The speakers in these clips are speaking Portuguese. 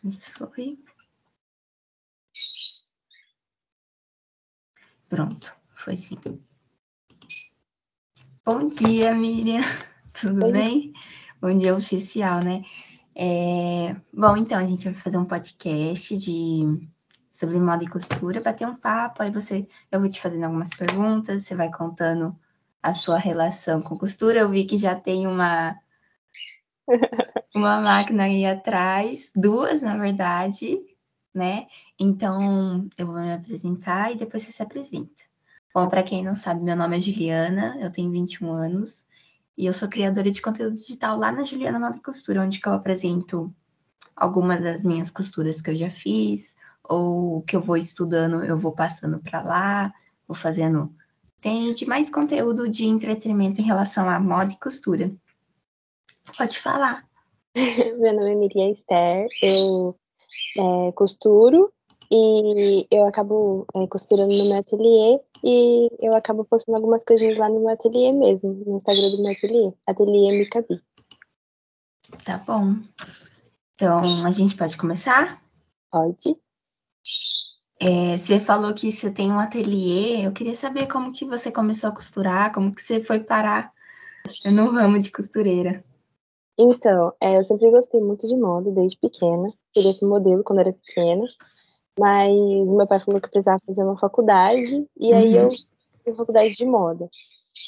Foi. Pronto, foi sim. Bom dia, Miriam. Tudo Oi. bem? Bom dia oficial, né? É, Bom, então a gente vai fazer um podcast de sobre moda e costura, bater um papo, aí você, eu vou te fazendo algumas perguntas, você vai contando a sua relação com costura. Eu vi que já tem uma uma máquina aí atrás, duas, na verdade, né? Então, eu vou me apresentar e depois você se apresenta. Bom, para quem não sabe, meu nome é Juliana, eu tenho 21 anos e eu sou criadora de conteúdo digital lá na Juliana e Costura, onde eu apresento algumas das minhas costuras que eu já fiz, ou que eu vou estudando, eu vou passando para lá, vou fazendo. De mais conteúdo de entretenimento em relação à moda e costura. Pode falar. Meu nome é Miriam Esther, eu é, costuro e eu acabo é, costurando no meu ateliê e eu acabo postando algumas coisinhas lá no meu ateliê mesmo, no Instagram do meu ateliê, ateliê Micabi. Tá bom. Então, a gente pode começar? Pode? É, você falou que você tem um ateliê. Eu queria saber como que você começou a costurar, como que você foi parar no ramo de costureira. Então, é, eu sempre gostei muito de moda desde pequena, queria ser modelo quando era pequena, mas meu pai falou que eu precisava fazer uma faculdade e aí Uhum. eu fiz faculdade de moda.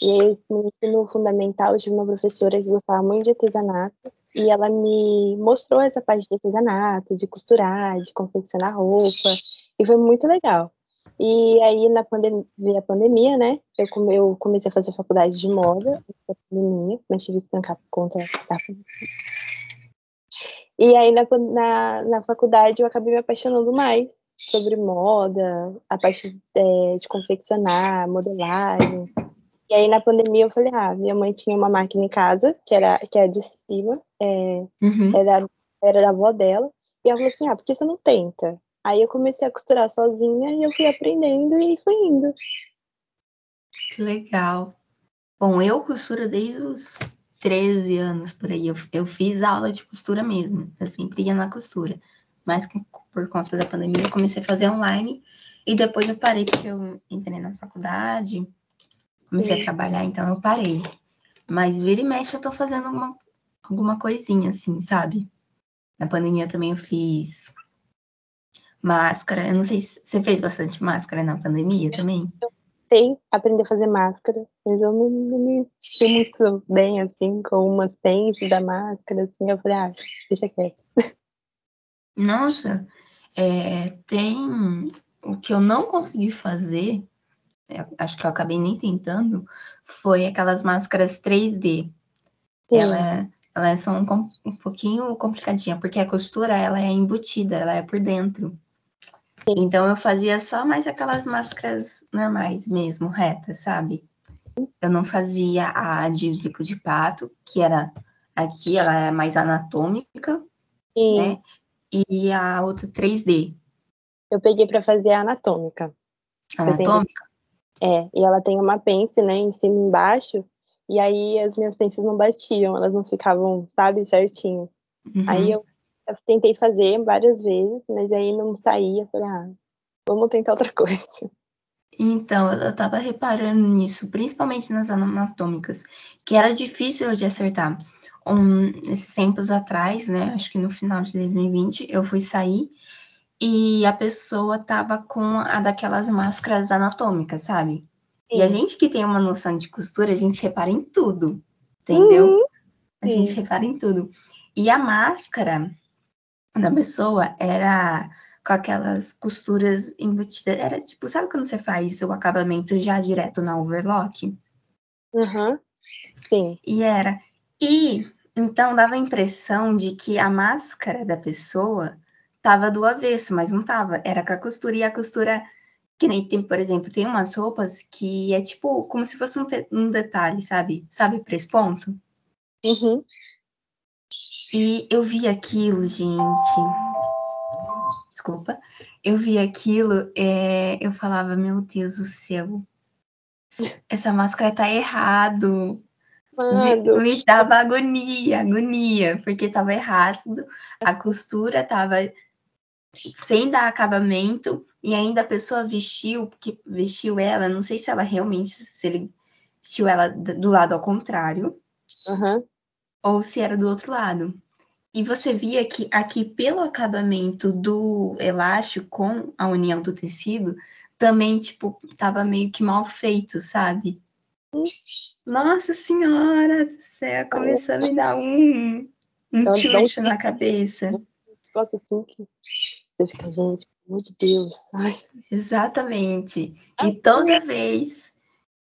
E aí, no ensino fundamental, eu tive uma professora que gostava muito de artesanato e ela me mostrou essa parte de artesanato, de costurar, de confeccionar roupa, e foi muito legal. E aí, na pandemia, veio a pandemia, né? Eu, come- eu comecei a fazer faculdade de moda, na pandemia, mas tive que trancar por conta da. E aí, na, na, na faculdade, eu acabei me apaixonando mais sobre moda, a parte é, de confeccionar, modelagem. E aí, na pandemia, eu falei, ah, minha mãe tinha uma máquina em casa, que era, que era de cima, é, Uhum. era, era da avó dela. E ela falou assim, ah, por que você não tenta? Aí eu comecei a costurar sozinha e eu fui aprendendo e fui indo. Que legal. Bom, eu costuro desde os 13 anos por aí. Eu, eu fiz aula de costura mesmo. Eu sempre ia na costura. Mas por conta da pandemia, eu comecei a fazer online. E depois eu parei porque eu entrei na faculdade, comecei a trabalhar, então eu parei. Mas vira e mexe eu tô fazendo alguma, alguma coisinha assim, sabe? Na pandemia também eu fiz máscara. Eu não sei se você fez bastante máscara na pandemia também. Tentei aprender a fazer máscara, mas eu não, não me fui muito bem, assim, com umas pentes da máscara, assim. Eu falei, ah, deixa quieto. Nossa, é, tem o que eu não consegui fazer, é, acho que eu acabei nem tentando, foi aquelas máscaras 3D. Sim, Ela, elas são um, um pouquinho complicadinha, porque a costura ela é embutida, ela é por dentro. Então eu fazia só mais aquelas máscaras normais mesmo, retas, sabe? Eu não fazia a de bico de pato, que era aqui, ela é mais anatômica, e né? E a outra 3D, eu peguei pra fazer a anatômica. Anatômica. É, e ela tem uma pence, né, em cima e embaixo, e aí as minhas pences não batiam, elas não ficavam, sabe, certinho. Uhum. Aí eu, eu tentei fazer várias vezes, mas aí não saía, falei, ah, vamos tentar outra coisa. Então, eu tava reparando nisso, principalmente nas anatômicas, que era difícil de acertar. Um, esses tempos atrás, né, acho que no final de 2020, eu fui sair e a pessoa tava com a daquelas máscaras anatômicas, sabe? E a Sim. gente que tem uma noção de costura, a gente repara em tudo, entendeu? Uhum, A gente sim. repara em tudo. E a máscara da pessoa era com aquelas costuras embutidas. Era tipo, sabe quando você faz o acabamento já direto na overlock? Uhum, sim. E era. E então dava a impressão de que a máscara da pessoa tava do avesso, mas não tava. Era com a costura. E a costura, que nem tem, por exemplo, tem umas roupas que é tipo como se fosse um, um detalhe, sabe? Sabe, ponto Uhum. E eu vi aquilo, gente. Desculpa. Eu vi aquilo, é, eu falava, meu Deus do céu, essa máscara tá errado. Me, me dava agonia, agonia, porque tava errado, a costura tava sem dar acabamento, e ainda a pessoa vestiu, que vestiu ela, não sei se ela realmente, se ele vestiu ela do lado ao contrário, uhum. Ou se era do outro lado. E você via que aqui, pelo acabamento do elástico com a união do tecido, também, tipo, tava meio que mal feito, sabe? Nossa senhora do céu, começou a me dar um, um então, tchutchu na cabeça. Gosto assim que você fica, gente, pelo amor de Deus. Ai. Exatamente. E toda vez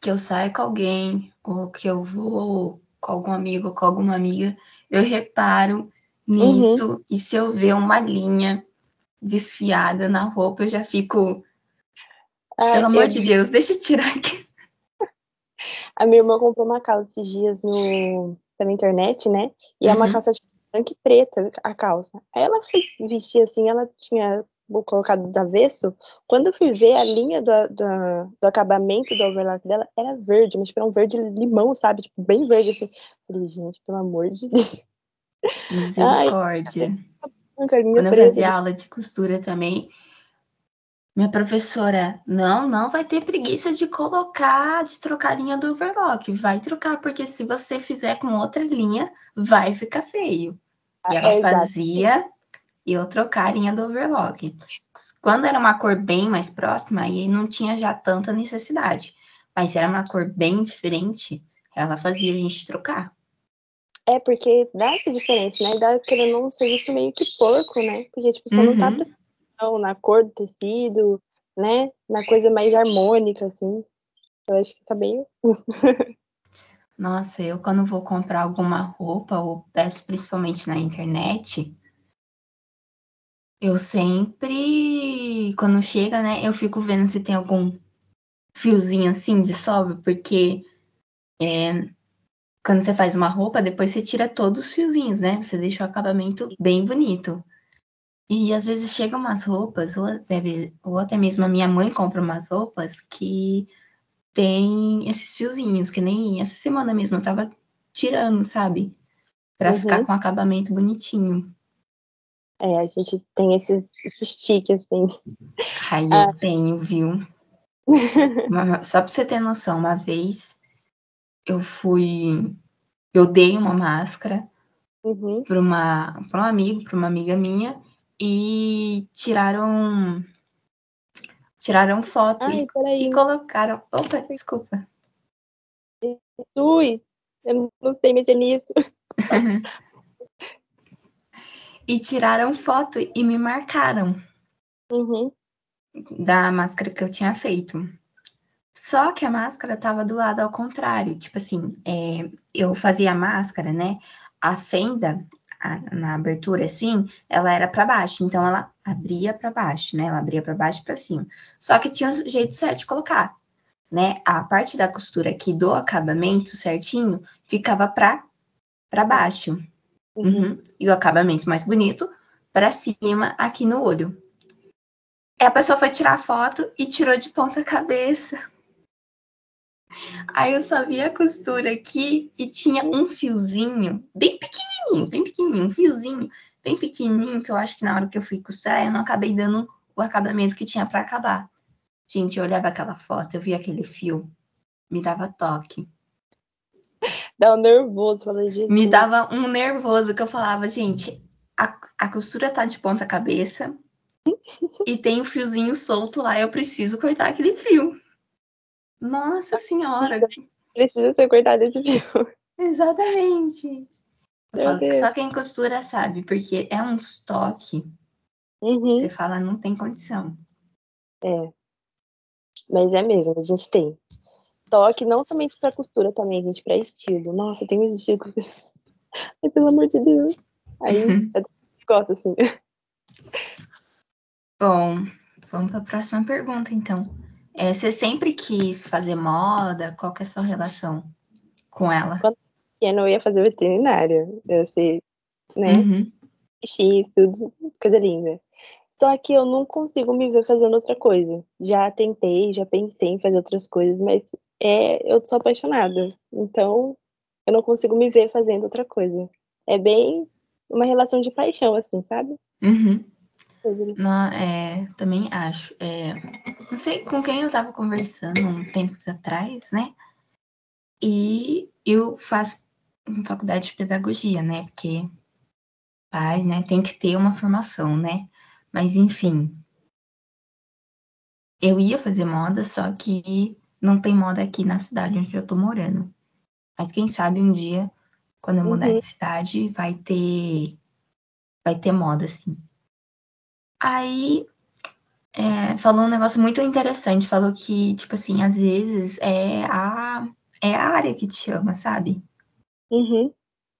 que eu saio com alguém, ou que eu vou com algum amigo, com alguma amiga, eu reparo nisso. Uhum. E se eu ver uma linha desfiada na roupa, eu já fico. Ai, Pelo amor eu... de Deus, deixa eu tirar aqui. A minha irmã comprou uma calça esses dias no, pela internet, né? E uhum. é uma uhum. calça de branca e preta, a calça. Aí ela foi vestir assim, ela tinha colocado do avesso. Quando eu fui ver a linha do, do, do acabamento do overlock dela, era verde, mas tipo, era um verde limão, sabe? Tipo, bem verde, assim. Falei, gente, pelo amor de Deus. Misericórdia. Ai, Quando eu fazia aula de costura também, minha professora, não, não vai ter preguiça de colocar, de trocar a linha do overlock. Vai trocar, porque se você fizer com outra linha, vai ficar feio. E ela é, fazia eu trocar a linha do overlock. Quando era uma cor bem mais próxima, aí não tinha já tanta necessidade. Mas se era uma cor bem diferente, ela fazia a gente trocar. É, porque dá essa diferença, né? Dá querendo não um serviço meio que porco, né? Porque, tipo, você uhum. não tá uhum. prestando na cor do tecido, né? Na coisa mais harmônica, assim. Eu acho que fica bem. Nossa, eu quando vou comprar alguma roupa, ou peço principalmente na internet, eu sempre, quando chega, né, eu fico vendo se tem algum fiozinho assim de sobra, porque é, quando você faz uma roupa, depois você tira todos os fiozinhos, né? Você deixa o acabamento bem bonito. E às vezes chegam umas roupas, ou até, ou até mesmo a minha mãe compra umas roupas que tem esses fiozinhos, que nem essa semana mesmo eu tava tirando, sabe? Pra uhum. ficar com acabamento bonitinho. É, a gente tem esse, esse stick, assim. Ai, eu ah. tenho, viu? Só pra você ter noção, uma vez eu fui. Eu dei uma máscara uhum. para uma para um amigo, para uma amiga minha, e tiraram tiraram foto Ai, e, e, colocaram. Opa, desculpa. Ui, eu não sei mexer nisso. e tiraram foto e me marcaram uhum. da máscara que eu tinha feito. Só que a máscara tava do lado ao contrário. Tipo assim, é, eu fazia a máscara, né? A fenda a, na abertura, assim, ela era para baixo. Então, ela abria para baixo, né? Ela abria para baixo e para cima. Só que tinha um jeito certo de colocar, né? A parte da costura aqui do acabamento certinho ficava para para baixo. Uhum. Uhum. E o acabamento mais bonito para cima aqui no olho. E a pessoa foi tirar a foto e tirou de ponta cabeça. Aí eu só vi a costura aqui e tinha um fiozinho bem pequenininho, bem pequenininho, um fiozinho bem pequenininho que eu acho que na hora que eu fui costurar eu não acabei dando o acabamento que tinha para acabar. Gente, eu olhava aquela foto, eu vi aquele fio, me dava toque. Dá um nervoso, falei, Jesus. Me dava um nervoso que eu falava, gente, a, a costura tá de ponta cabeça e tem um fiozinho solto lá, eu preciso cortar aquele fio. Nossa senhora! Precisa ser cortado esse fio. Exatamente. Que só quem costura sabe, porque é um estoque. Uhum. Você fala, não tem condição. É. Mas é mesmo, a gente tem. Toque não somente para costura também, gente, para estilo. Nossa, tem uns estilos. Ai, pelo amor de Deus. Aí uhum. eu gosto assim. Bom, vamos para a próxima pergunta, então. É, você sempre quis fazer moda? Qual que é a sua relação com ela? Quando eu ia fazer veterinária. Eu sei, né? Uhum. X, tudo, coisa linda. Só que eu não consigo me ver fazendo outra coisa. Já tentei, já pensei em fazer outras coisas, mas é, eu sou apaixonada. Então, eu não consigo me ver fazendo outra coisa. É bem uma relação de paixão, assim, sabe? Uhum. Não, é, também acho. É, não sei com quem eu estava conversando um tempos atrás, né? E eu faço faculdade de pedagogia, né? Porque pais, né, tem que ter uma formação, né? Mas enfim, eu ia fazer moda, só que não tem moda aqui na cidade onde eu tô morando. Mas quem sabe um dia, quando eu mudar Uhum. de cidade, vai ter vai ter moda, assim. Aí, é, falou um negócio muito interessante, falou que, tipo assim, às vezes é a, é a área que te chama, sabe? Uhum.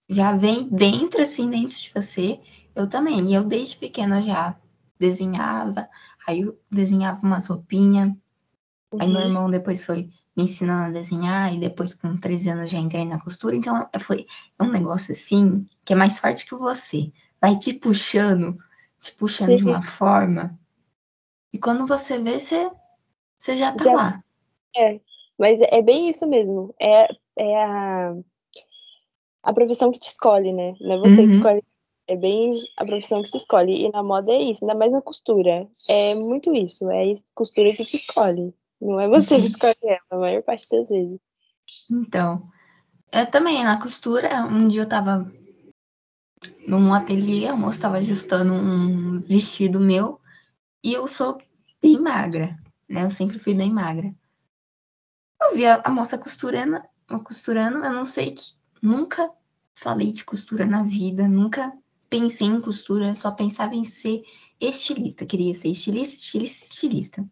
Já vem dentro, assim, dentro de você. Eu também. E eu, desde pequena, já desenhava. Aí eu desenhava umas roupinhas. Aí meu Uhum. irmão depois foi me ensinando a desenhar. E depois, com 13 anos, já entrei na costura. Então, foi é um negócio, assim, que é mais forte que você. Vai te puxando, te puxando de Sim. uma forma. E quando você vê, você, você já tá Já lá. é, mas é bem isso mesmo. É, é a, a profissão que te escolhe, né? Não é você que Uhum. escolhe. É bem a profissão que se escolhe. E na moda é isso, ainda mais na costura. É muito isso. É a costura que te escolhe. Não é você que escolhe ela, a maior parte das vezes. Então, eu também, na costura, um dia eu tava num ateliê, a moça tava ajustando um vestido meu, e eu sou bem magra, né? Eu sempre fui bem magra. Eu vi a, a moça costurando, costurando, eu não sei que nunca falei de costura na vida, nunca pensei em costura, só pensava em ser estilista, queria ser estilista, estilista, estilista.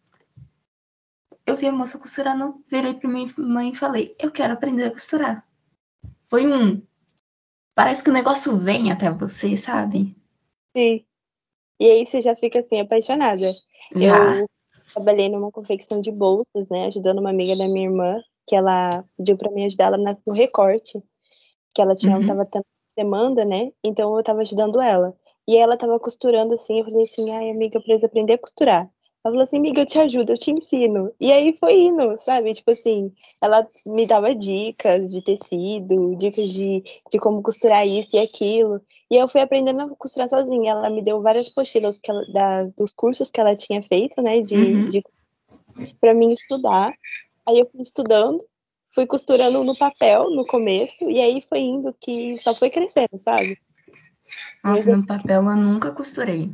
Eu vi a moça costurando, virei para minha mãe e falei: Eu quero aprender a costurar. Foi um. Parece que o negócio vem até você, sabe? Sim. E aí você já fica assim, apaixonada. Já. Eu trabalhei numa confecção de bolsas, né? Ajudando uma amiga da minha irmã, que ela pediu para mim ajudar ela no recorte, que ela tinha, Uhum. tava tendo demanda, né? Então eu tava ajudando ela. E ela tava costurando assim, eu falei assim, ai amiga, eu preciso aprender a costurar. Ela falou assim, amiga, eu te ajudo, eu te ensino. E aí foi indo, sabe? Tipo assim, ela me dava dicas de tecido, dicas de, de como costurar isso e aquilo. E eu fui aprendendo a costurar sozinha. Ela me deu várias pochilas que ela, da, dos cursos que ela tinha feito, né? De, Uhum. de, pra mim estudar. Aí eu fui estudando, fui costurando no papel no começo, e aí foi indo que só foi crescendo, sabe? Nossa, no papel eu nunca costurei.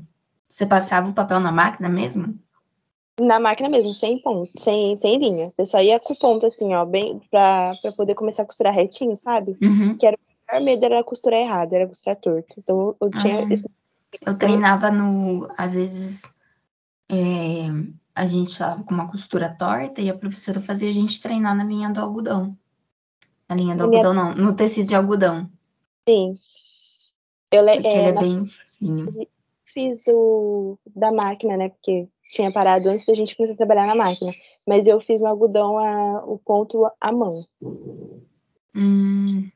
Você passava o papel na máquina mesmo? Na máquina mesmo, sem ponto, sem, sem linha. Eu só ia com ponto, assim, ó, bem, pra, pra poder começar a costurar retinho, sabe? Uhum. Que era o maior medo era costurar errado, era costurar torto. Então eu tinha Ah, esse. eu treinava no. Às vezes é, a gente estava com uma costura torta e a professora fazia a gente treinar na linha do algodão. Na linha do minha... algodão, não, no tecido de algodão. Sim. Eu, Porque é, ele é na bem fino. fiz do, da máquina, né? Porque tinha parado antes da gente começar a trabalhar na máquina. Mas eu fiz no algodão a, o ponto à mão. Hum,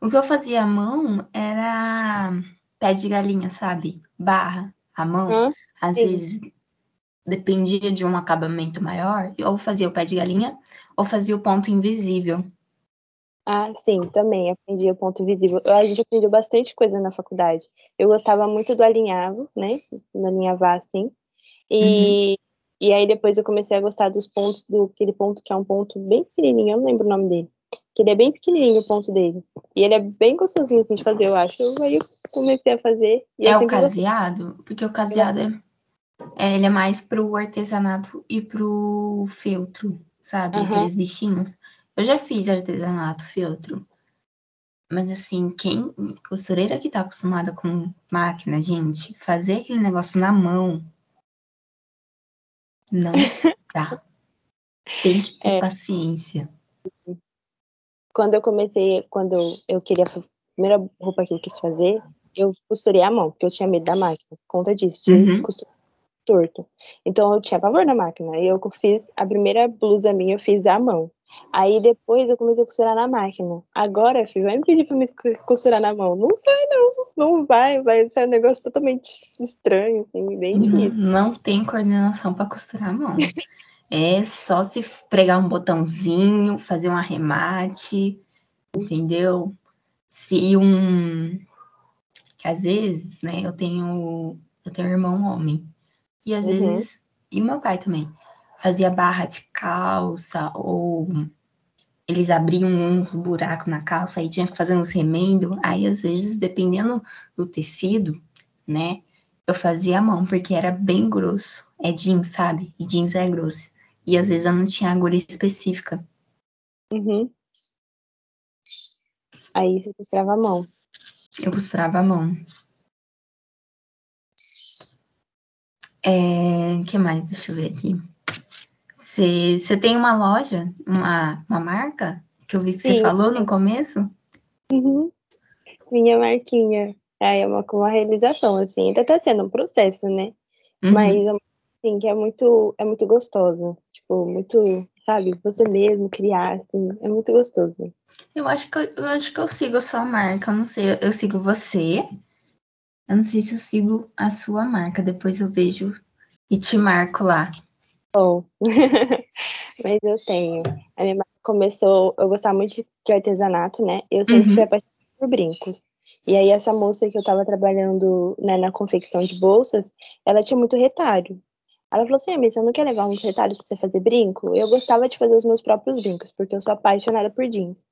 o que eu fazia à mão era pé de galinha, sabe? Barra à mão. Hã? Às Sim. vezes dependia de um acabamento maior, ou fazia o pé de galinha, ou fazia o ponto invisível. Ah, sim, também aprendi o ponto invisível. A gente aprendeu bastante coisa na faculdade. Eu gostava muito do alinhavo, né? Do alinhavar, assim. E, Uhum. e aí depois eu comecei a gostar dos pontos, do aquele ponto que é um ponto bem pequenininho, eu não lembro o nome dele. Que ele é bem pequenininho o ponto dele. E ele é bem gostosinho assim de fazer, eu acho. Aí eu comecei a fazer e É eu o sempre gostei. caseado? Porque o caseado é, é, ele é mais pro artesanato e pro feltro, sabe? Aham. Aqueles bichinhos. Eu já fiz artesanato, feltro. Mas assim, quem costureira que tá acostumada com máquina, gente, fazer aquele negócio na mão não dá. Tem que ter É. paciência. Quando eu comecei, quando eu queria, a primeira roupa que eu quis fazer, eu costurei à mão, porque eu tinha medo da máquina, por conta disso, de Uhum. costurar torto. Então eu tinha pavor da máquina. E eu fiz a primeira blusa minha, eu fiz à mão. Aí depois eu comecei a costurar na máquina. Agora, filho, vai me pedir pra me costurar na mão. Não sai, não. Não vai, vai ser um negócio totalmente estranho, assim, bem Não, difícil. não tem coordenação para costurar a mão. É só se pregar um botãozinho, fazer um arremate. entendeu? Se um que às vezes, né, eu tenho eu tenho um irmão homem. E às Uhum. vezes, e meu pai também, fazia barra de calça ou eles abriam uns buracos na calça e tinha que fazer uns remendo. Aí às vezes, dependendo do tecido, né, eu fazia a mão porque era bem grosso. É jeans, sabe? E jeans é grosso. E às vezes eu não tinha agulha específica. Uhum. Aí você costurava a mão. Eu costurava a mão. É, que mais? Deixa eu ver aqui. Você tem uma loja, uma, uma marca? Que eu vi que você falou no começo? Uhum. Minha marquinha. Aí é uma, uma realização, assim. Ainda tá sendo um processo, né? Uhum. Mas, assim, que é muito, é muito gostoso. Tipo, muito, sabe? Você mesmo criar, assim. É muito gostoso. Eu acho que eu, eu acho que eu sigo a sua marca. Eu não sei, eu sigo você. Eu não sei se eu sigo a sua marca. Depois eu vejo e te marco lá. Bom, mas eu tenho. A minha marca começou, eu gostava muito de artesanato, né? Eu sempre Uhum. fui apaixonada por brincos. E aí essa moça que eu tava trabalhando né, na confecção de bolsas, ela tinha muito retalho. Ela falou assim, ah, mas você não quer levar uns retalhos pra você fazer brinco? Eu gostava de fazer os meus próprios brincos, porque eu sou apaixonada por jeans.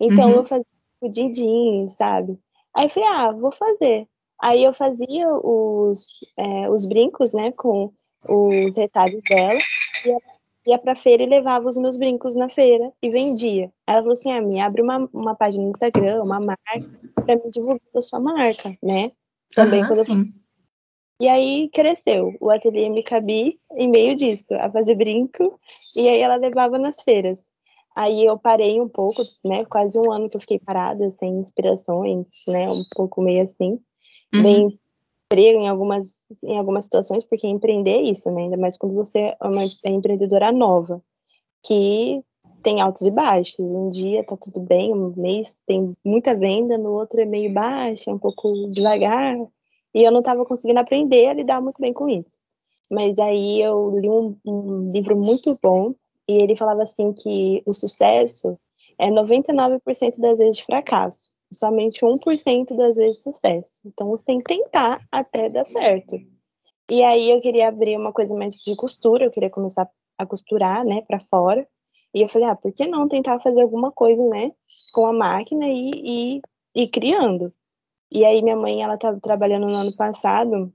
Então Uhum. eu fazia de jeans, sabe? Aí eu falei, ah, vou fazer. Aí eu fazia os, é, os brincos, né, com os retalhos dela, ia, ia pra feira e levava os meus brincos na feira e vendia. Ela falou assim, ah, me abre uma, uma página no Instagram, uma marca, pra me divulgar a sua marca, né? Também Aham, quando sim. E aí cresceu. O ateliê me cabia em meio disso, a fazer brinco, e aí ela levava nas feiras. Aí eu parei um pouco, né? Quase um ano que eu fiquei parada, sem inspirações, né? Um pouco meio assim. Uhum. Bem emprego em algumas, em algumas situações, porque empreender é isso, né? Ainda mais quando você é uma é empreendedora nova, que tem altos e baixos. Um dia tá tudo bem, um mês tem muita venda, no outro é meio baixa, um pouco devagar. E eu não estava conseguindo aprender a lidar muito bem com isso. Mas aí eu li um, um livro muito bom e ele falava assim que o sucesso é 99% das vezes de fracasso, somente 1% das vezes sucesso. Então você tem que tentar até dar certo. E aí eu queria abrir uma coisa mais de costura, eu queria começar a costurar, né, para fora. E eu falei, ah, por que não tentar fazer alguma coisa, né, com a máquina e, e, e criando? E aí minha mãe, ela estava trabalhando no ano passado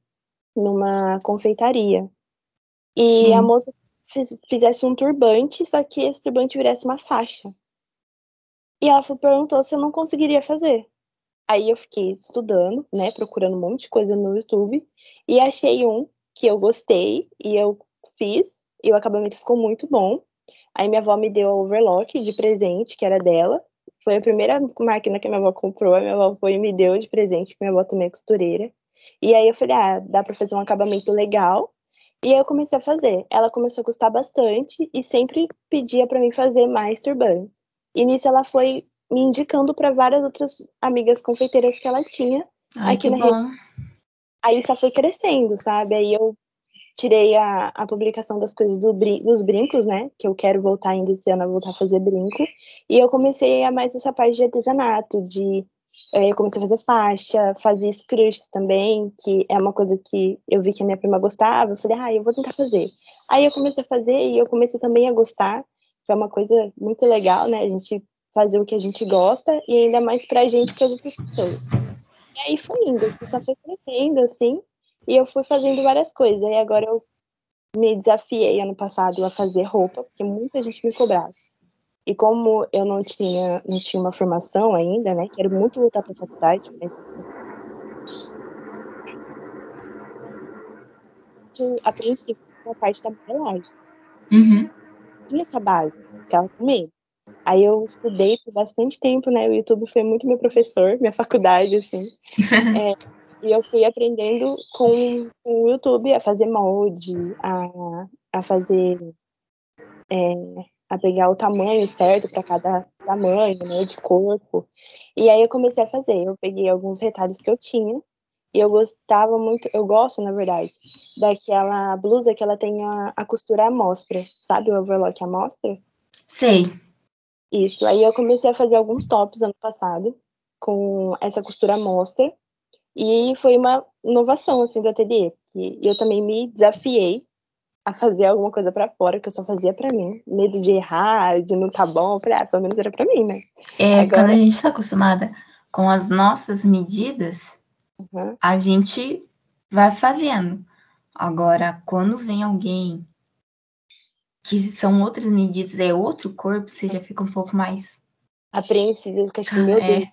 numa confeitaria. E Sim. a moça fiz, fizesse um turbante, só que esse turbante virasse uma faixa. E ela perguntou se eu não conseguiria fazer. Aí eu fiquei estudando, né, procurando um monte de coisa no YouTube e achei um que eu gostei e eu fiz e o acabamento ficou muito bom. Aí minha avó me deu a overlock de presente, que era dela. Foi a primeira máquina que minha avó comprou, a minha avó foi e me deu de presente, que minha avó também é costureira. E aí eu falei, ah, dá pra fazer um acabamento legal. E aí eu comecei a fazer. Ela começou a gostar bastante e sempre pedia para mim fazer mais turbantes. E nisso ela foi me indicando para várias outras amigas confeiteiras que ela tinha Ai, aqui que na bom. região. Aí só foi crescendo, sabe? Aí eu tirei a, a publicação das coisas do brin dos brincos, né? Que eu quero voltar ainda esse ano a voltar a fazer brinco. E eu comecei a mais essa parte de artesanato, de eu comecei a fazer faixa, fazia scrunchies também, que é uma coisa que eu vi que a minha prima gostava. Eu falei, ah, eu vou tentar fazer. Aí eu comecei a fazer e eu comecei também a gostar, que é uma coisa muito legal, né? A gente fazer o que a gente gosta e ainda mais pra gente que as outras pessoas. E aí foi indo, só foi crescendo, assim, e eu fui fazendo várias coisas. E agora eu me desafiei ano passado a fazer roupa, porque muita gente me cobrava. E como eu não tinha, não tinha uma formação ainda, né? Quero muito voltar para a faculdade, mas a princípio, a parte da modelagem. Uhum. Tinha essa base, ficava com medo. Aí eu estudei por bastante tempo, né? O YouTube foi muito meu professor, minha faculdade, assim. é, e eu fui aprendendo com, com o YouTube a fazer molde, a, a fazer. É, a pegar o tamanho certo para cada tamanho, né, de corpo. E aí eu comecei a fazer. Eu peguei alguns retalhos que eu tinha e eu gostava muito, eu gosto, na verdade, daquela blusa que ela tem a, a costura à mostra, sabe o overlock à mostra? Sei. Isso, aí eu comecei a fazer alguns tops ano passado, com essa costura mostra, e foi uma inovação, assim, do ateliê, que eu também me desafiei a fazer alguma coisa para fora, que eu só fazia para mim. Medo de errar, de não tá bom, eu falei, ah, pelo menos era para mim, né? É, Agora... quando a gente tá acostumada com as nossas medidas, uhum. a gente vai fazendo. Agora, quando vem alguém que são outras medidas, é outro corpo, você já fica um pouco mais apreensivo, fica tipo, meu Deus. É.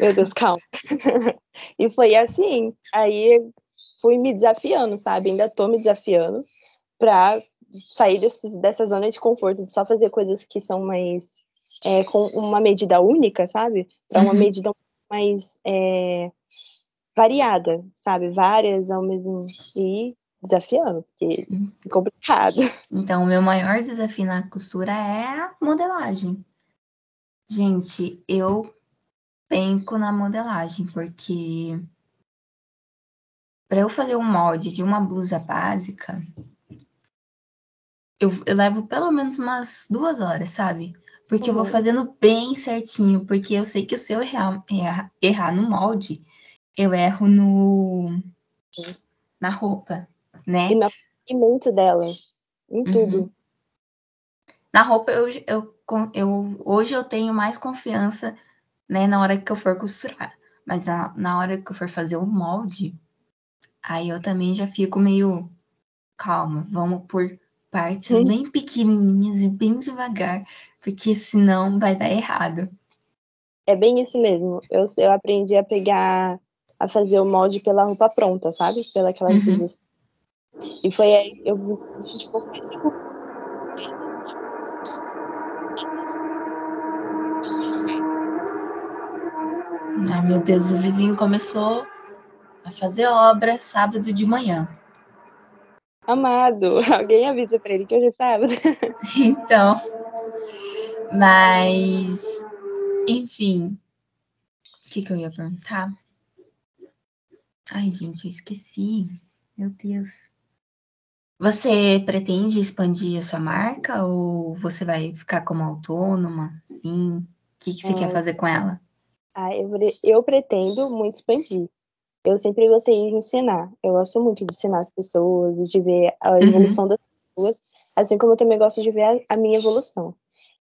Meu Deus, calma. e foi assim. Aí fui me desafiando, sabe? Ainda tô me desafiando pra sair desse, dessa zona de conforto, de só fazer coisas que são mais é, com uma medida única, sabe? Pra uma uhum. medida mais é, variada, sabe? Várias ao mesmo. E desafiando, porque é complicado. Então, o meu maior desafio na costura é a modelagem. Gente, eu penco na modelagem, porque para eu fazer um molde de uma blusa básica, eu, eu, levo pelo menos umas duas horas, sabe? Porque uhum. eu vou uhum. fazendo bem certinho, porque eu sei que se eu errar, errar, errar no molde, eu erro no na roupa, né? E no movimento dela, em uhum. tudo. Na roupa, eu, eu, eu, hoje eu tenho mais confiança, né, na hora que eu for costurar. Mas na, na hora que eu for fazer o molde, aí eu também já fico meio calma, vamos por partes bem pequenininhas e bem devagar, porque senão vai dar errado. É bem isso mesmo. Eu, eu aprendi a pegar, a fazer o molde pela roupa pronta, sabe? Pela aquelas uhum. blusas. E foi aí eu um pouco mais segura. Ai, meu Deus, o vizinho começou a fazer obra sábado de manhã. Amado, alguém avisa para ele que hoje é sábado. Então, mas, enfim, o que, que eu ia perguntar? Ai, gente, eu esqueci. Meu Deus. Você pretende expandir a sua marca ou você vai ficar como autônoma? Sim. O que, que você quer fazer com ela? Ah, eu, eu pretendo muito expandir. Eu sempre gostei de ensinar. Eu gosto muito de ensinar as pessoas, de ver a uhum. evolução uhum. das pessoas, assim como eu também gosto de ver a, a minha evolução.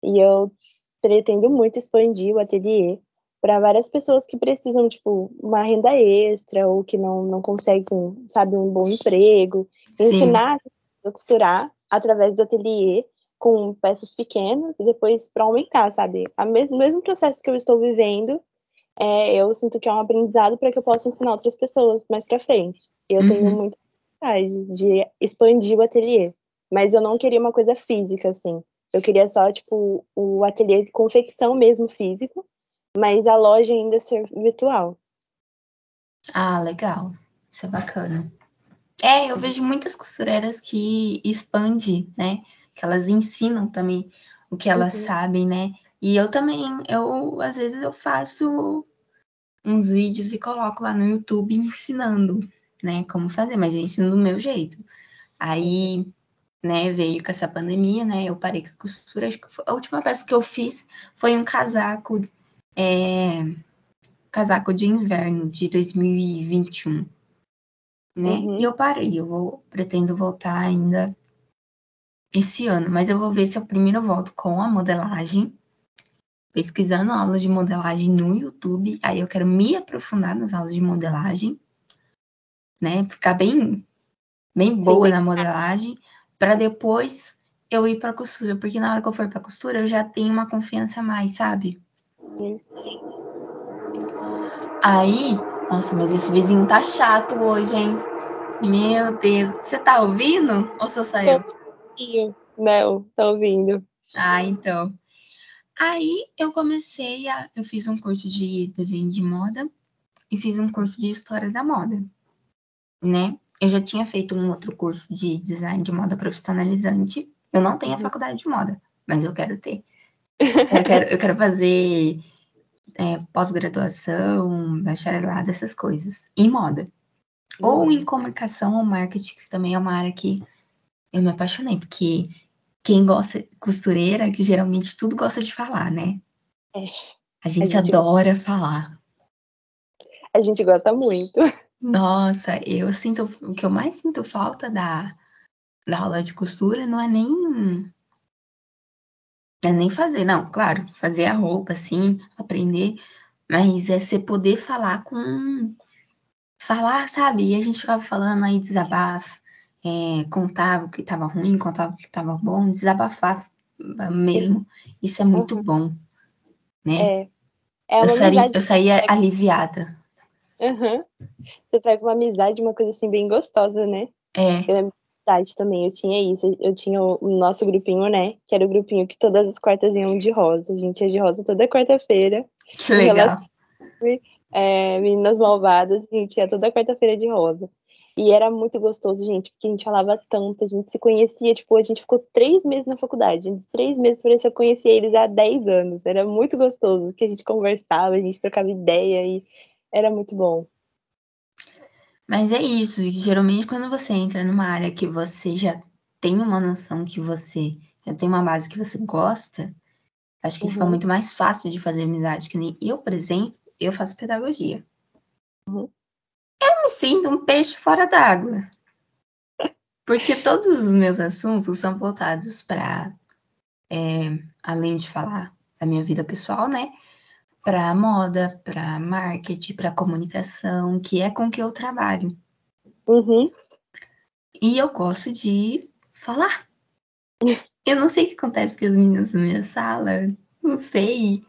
E eu pretendo muito expandir o ateliê para várias pessoas que precisam, tipo, uma renda extra ou que não, não conseguem, sabe, um bom emprego. Sim. Ensinar a costurar através do ateliê com peças pequenas e depois para aumentar, sabe? O mesmo, mesmo processo que eu estou vivendo, é, eu sinto que é um aprendizado para que eu possa ensinar outras pessoas mais para frente. Eu uhum. tenho muita vontade de expandir o ateliê, mas eu não queria uma coisa física, assim. Eu queria só, tipo, o ateliê de confecção mesmo físico, mas a loja ainda ser virtual. Ah, legal. Isso é bacana. É, eu vejo muitas costureiras que expandem, né? Que elas ensinam também o que elas uhum. sabem, né? E eu também, eu às vezes eu faço uns vídeos e coloco lá no YouTube ensinando, né, como fazer, mas eu ensino do meu jeito. Aí, né, veio com essa pandemia, né, eu parei com a costura, acho que a última peça que eu fiz foi um casaco, é, casaco de inverno de 2021, né, uhum. e eu parei, eu vou, pretendo voltar ainda esse ano, mas eu vou ver se eu primeiro volto com a modelagem, pesquisando aulas de modelagem no YouTube. Aí eu quero me aprofundar nas aulas de modelagem, né? Ficar bem, bem boa Sim. na modelagem, para depois eu ir para costura, porque na hora que eu for para costura eu já tenho uma confiança a mais, sabe? Aí, nossa, mas esse vizinho tá chato hoje, hein? Meu Deus, você tá ouvindo ou só saiu? Não, tá ouvindo. Ah, então. Aí eu comecei a. Eu fiz um curso de desenho de moda e fiz um curso de história da moda, né? Eu já tinha feito um outro curso de design de moda profissionalizante. Eu não tenho a uhum. faculdade de moda, mas eu quero ter. Eu quero, eu quero fazer é, pós-graduação, bacharelado, essas coisas, em moda. Ou em comunicação ou marketing, que também é uma área que eu me apaixonei, porque quem gosta costureira, que geralmente tudo gosta de falar, né? É. A gente, a gente adora falar. A gente gosta muito. Nossa, eu sinto o que eu mais sinto falta da, da aula de costura não é nem é nem fazer, não, claro, fazer a roupa assim, aprender, mas é você poder falar com falar, sabe? E a gente ficava falando aí desabafa, é, contava o que estava ruim, contava o que estava bom, desabafar mesmo. Isso é muito uhum. bom, né? É, é eu, saí, eu saía aliviada. Uhum. Você traz uma amizade, uma coisa assim bem gostosa, né? É. Eu lembro idade também, eu tinha isso. Eu tinha o nosso grupinho, né? Que era o grupinho que todas as quartas iam de rosa. A gente ia de rosa toda quarta-feira. Que legal. É, Meninas Malvadas, a gente ia toda quarta-feira de rosa. E era muito gostoso, gente, porque a gente falava tanto, a gente se conhecia, tipo, a gente ficou três meses na faculdade. Nos três meses parecia que eu conhecia eles há dez anos. Era muito gostoso, porque a gente conversava, a gente trocava ideia e era muito bom. Mas é isso, geralmente quando você entra numa área que você já tem uma noção que você já tem uma base que você gosta, acho que uhum. fica muito mais fácil de fazer amizade. Que nem eu, por exemplo, eu faço pedagogia. Uhum. Eu me sinto um peixe fora d'água. Porque todos os meus assuntos são voltados para, é, além de falar da minha vida pessoal, né? Para moda, para marketing, para comunicação, que é com que eu trabalho. Uhum. E eu gosto de falar. Eu não sei o que acontece com as meninas na minha sala, não sei.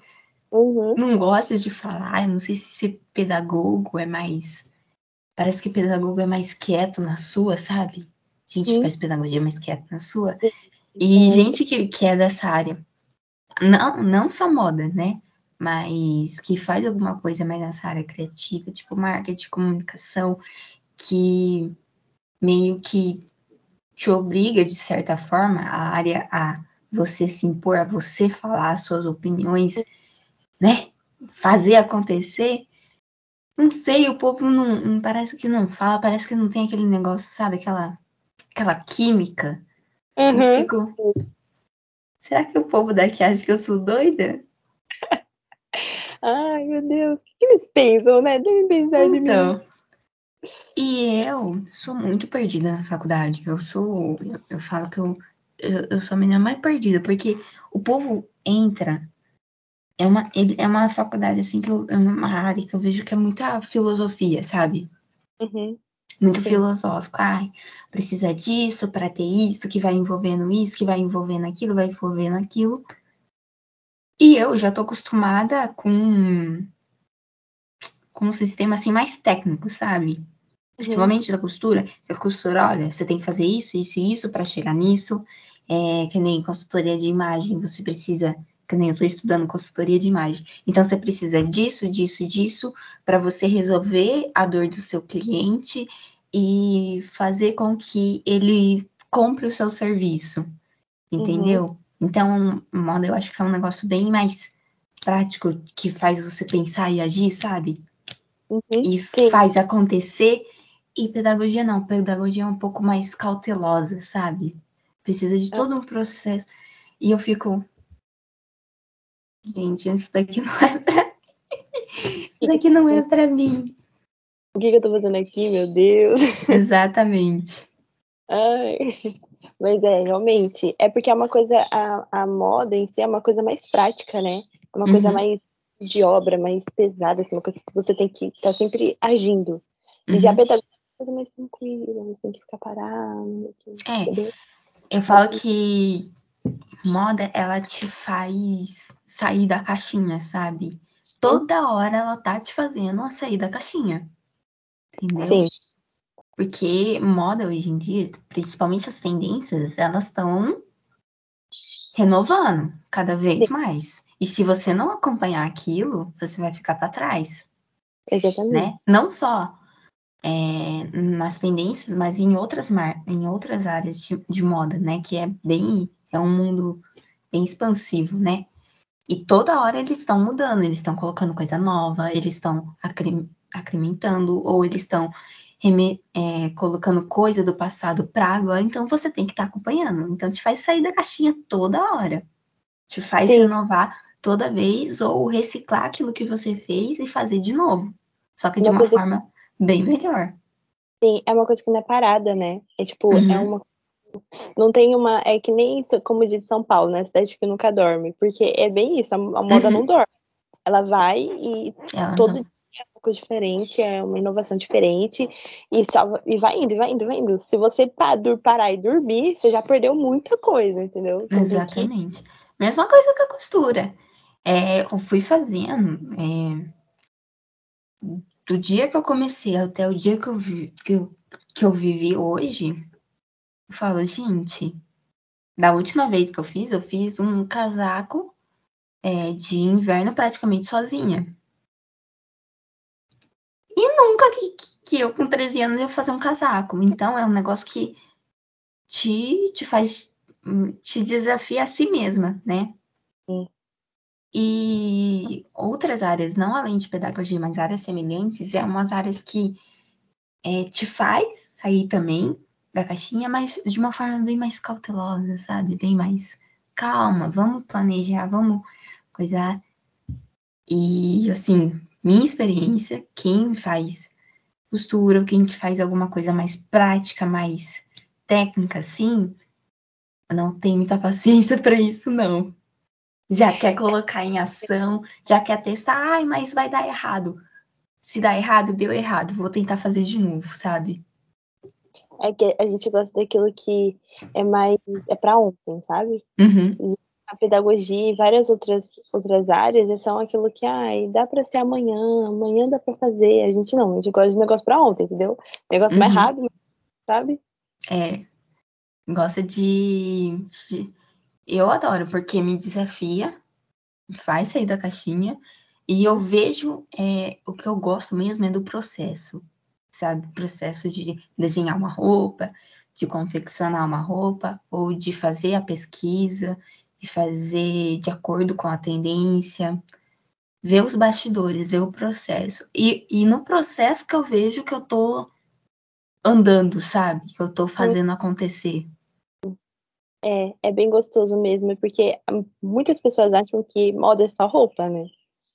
Uhum. Não gosto de falar, eu não sei se ser pedagogo é mais. Parece que pedagogo é mais quieto na sua, sabe? Gente que faz pedagogia é mais quieto na sua. E gente que, que é dessa área. Não, não só moda, né? Mas que faz alguma coisa mais nessa área criativa, tipo marketing, comunicação, que meio que te obriga, de certa forma, a área a você se impor, a você falar suas opiniões, né? Fazer acontecer. Não sei, o povo não, parece que não fala, parece que não tem aquele negócio, sabe? Aquela, aquela química. Uhum. Eu fico. Será que o povo daqui acha que eu sou doida? Ai, meu Deus. O que eles pensam, né? Devem pensar então, de mim. Então. E eu sou muito perdida na faculdade. Eu sou. Eu, eu falo que eu, eu, eu, sou a menina mais perdida, porque o povo entra. É uma, ele, é uma faculdade, assim, que eu, é uma área que eu vejo que é muita filosofia, sabe? Uhum. Muito Sim. filosófico. Ai, precisa disso para ter isso, que vai envolvendo isso, que vai envolvendo aquilo, vai envolvendo aquilo. E eu já tô acostumada com, com um sistema, assim, mais técnico, sabe? principalmente uhum. da costura, que a costura, olha, você tem que fazer isso, isso e isso para chegar nisso. É, que nem consultoria de imagem, você precisa, que nem eu estou estudando consultoria de imagem. Então, você precisa disso, disso e disso para você resolver a dor do seu cliente e fazer com que ele compre o seu serviço. Entendeu? Uhum. Então, moda eu acho que é um negócio bem mais prático que faz você pensar e agir, sabe? Uhum, e sim. faz acontecer e pedagogia não, pedagogia é um pouco mais cautelosa, sabe? Precisa de todo um processo. E eu fico. Gente, isso daqui não é pra mim. Isso daqui não é pra mim. O que, que eu tô fazendo aqui, meu Deus? Exatamente. Ai. Mas é, realmente. É porque é uma coisa. A, a moda em si é uma coisa mais prática, né? É uma coisa Uhum. mais de obra, mais pesada, assim, uma coisa que você tem que estar tá sempre agindo. E Uhum. já pedagogia coisa mais tranquila, você tem que ficar parado. É, eu falo que moda, ela te faz sair da caixinha, sabe? Toda hora ela tá te fazendo a sair da caixinha. Entendeu? Sim. Porque moda hoje em dia, principalmente as tendências, elas estão renovando cada vez Sim. mais. E se você não acompanhar aquilo, você vai ficar para trás, Exatamente. né? Não só é, nas tendências, mas em outras mar em outras áreas de, de, moda, né? Que é bem é um mundo bem expansivo, né? E toda hora eles estão mudando, eles estão colocando coisa nova, eles estão acrim acrementando ou eles estão é, colocando coisa do passado para agora, então você tem que estar tá acompanhando. Então te faz sair da caixinha toda hora. Te faz Sim. renovar toda vez ou reciclar aquilo que você fez e fazer de novo. Só que de uma, uma forma que... bem melhor. Sim, é uma coisa que não é parada, né? É tipo, é uhum. é uma. Não tem uma. É que nem como diz São Paulo, né? Cidade que nunca dorme. Porque é bem isso, a moda uhum. não dorme. Ela vai e Ela todo não. dia coisa diferente, é uma inovação diferente. E, salva, e vai indo, vai indo, vai indo. Se você parar e dormir, você já perdeu muita coisa, entendeu? Então, Exatamente. Que... Mesma coisa que a costura. É, eu fui fazendo. É, do dia que eu comecei até o dia que eu, vi, que eu, que eu vivi hoje, eu falo, gente, da última vez que eu fiz, eu fiz um casaco é, de inverno praticamente sozinha. E nunca que, que eu, com 13 anos, ia fazer um casaco. Então, é um negócio que te, te faz, te desafia a si mesma, né? Sim. E outras áreas, não além de pedagogia, mas áreas semelhantes, é umas áreas que é, te faz sair também da caixinha, mas de uma forma bem mais cautelosa, sabe? Bem mais calma, vamos planejar, vamos coisar. E assim, minha experiência, quem faz costura, quem faz alguma coisa mais prática, mais técnica, assim, não tem muita paciência para isso, não já quer colocar em ação, já quer testar, ai, mas vai dar errado. Se dá errado, deu errado, vou tentar fazer de novo, sabe? É que a gente gosta daquilo que é mais é para ontem, sabe? Uhum. A pedagogia e várias outras outras áreas já são aquilo que ai, dá para ser amanhã, amanhã dá para fazer. A gente não, a gente gosta de negócio para ontem, entendeu? Negócio uhum. mais rápido, sabe? É. Gosta de, de eu adoro, porque me desafia, faz sair da caixinha, e eu vejo é, o que eu gosto mesmo é do processo, sabe? O processo de desenhar uma roupa, de confeccionar uma roupa, ou de fazer a pesquisa e fazer de acordo com a tendência, ver os bastidores, ver o processo. E, e no processo que eu vejo que eu tô andando, sabe? Que eu tô fazendo acontecer. É, é bem gostoso mesmo, porque muitas pessoas acham que moda é só roupa, né?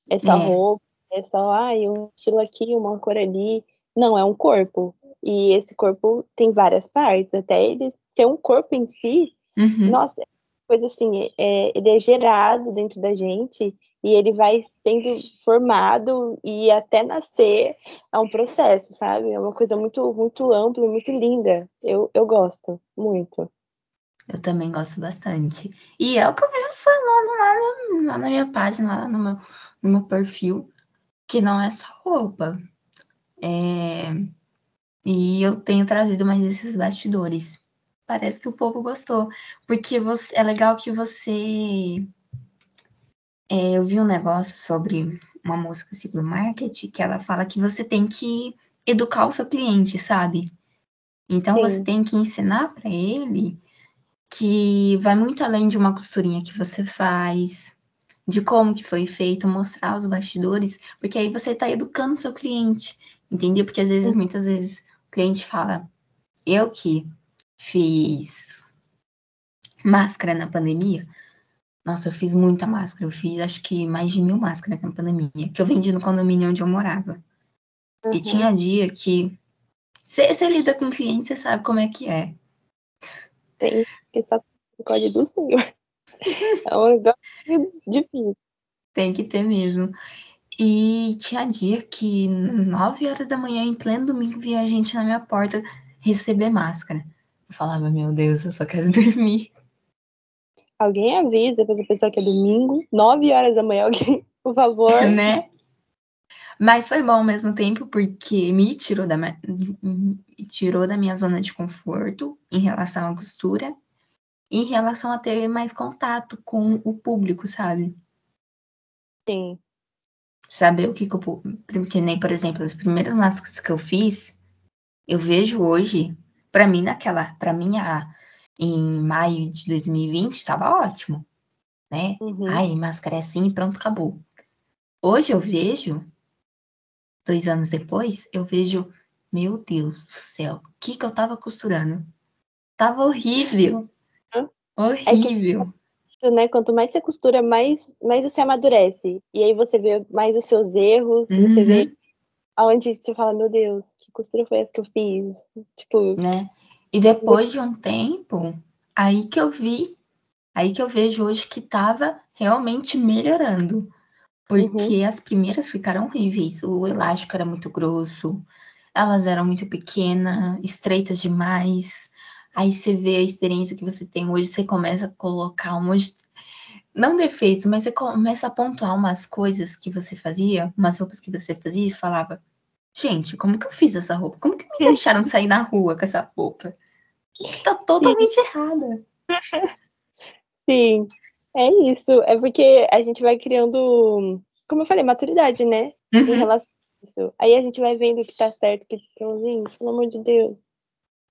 É só é. roupa, é só, ai, um estilo aqui, uma cor ali. Não, é um corpo. E esse corpo tem várias partes, até ele ter um corpo em si, uhum. nossa, coisa assim, é, ele é gerado dentro da gente e ele vai sendo formado e até nascer é um processo, sabe? É uma coisa muito, muito ampla, muito linda. Eu, eu gosto muito. Eu também gosto bastante. E é o que eu vivo falando lá na, lá na minha página, lá no meu, no meu perfil, que não é só roupa. É... E eu tenho trazido mais esses bastidores. Parece que o povo gostou. Porque você, é legal que você. É, eu vi um negócio sobre uma música ciclo marketing que ela fala que você tem que educar o seu cliente, sabe? Então Sim. você tem que ensinar para ele que vai muito além de uma costurinha que você faz, de como que foi feito, mostrar os bastidores, porque aí você está educando o seu cliente, entendeu? Porque às vezes, muitas vezes, o cliente fala, eu que fiz máscara na pandemia, nossa, eu fiz muita máscara, eu fiz acho que mais de mil máscaras na pandemia, que eu vendi no condomínio onde eu morava. Uhum. E tinha dia que você lida com cliente, você sabe como é que é. Tem que só código do Senhor. É um negócio difícil. Tem que ter mesmo. E tinha dia que, 9 horas da manhã, em pleno domingo, via gente na minha porta receber máscara. Eu falava, meu Deus, eu só quero dormir. Alguém avisa pra essa pessoa que é domingo, 9 horas da manhã, alguém, por favor. né? Mas foi bom ao mesmo tempo, porque me tirou da, me tirou da minha zona de conforto em relação à costura, em relação a ter mais contato com o público, sabe? Sim. Saber o que, que eu. Porque nem, por exemplo, as primeiras máscaras que eu fiz, eu vejo hoje, para mim, naquela. para mim, a, em maio de 2020, estava ótimo. Né? Uhum. Ai, máscara é assim pronto, acabou. Hoje eu vejo, dois anos depois, eu vejo Meu Deus do céu, o que que eu tava costurando? Tava horrível. Horrível. É que, né, quanto mais você costura, mais, mais você amadurece. E aí você vê mais os seus erros, uhum. você vê aonde você fala, meu Deus, que costura foi essa que eu fiz? Tipo. Né? E depois de um tempo, aí que eu vi, aí que eu vejo hoje que tava realmente melhorando. Porque uhum. as primeiras ficaram horríveis. O elástico era muito grosso, elas eram muito pequenas, estreitas demais. Aí você vê a experiência que você tem hoje, você começa a colocar um monte. Não defeitos, mas você começa a pontuar umas coisas que você fazia, umas roupas que você fazia e falava: Gente, como que eu fiz essa roupa? Como que me deixaram sair na rua com essa roupa? Tá totalmente Sim. errada. Sim, é isso. É porque a gente vai criando, como eu falei, maturidade, né? Uhum. Em relação a isso. Aí a gente vai vendo que tá certo, que, então, gente, pelo amor de Deus,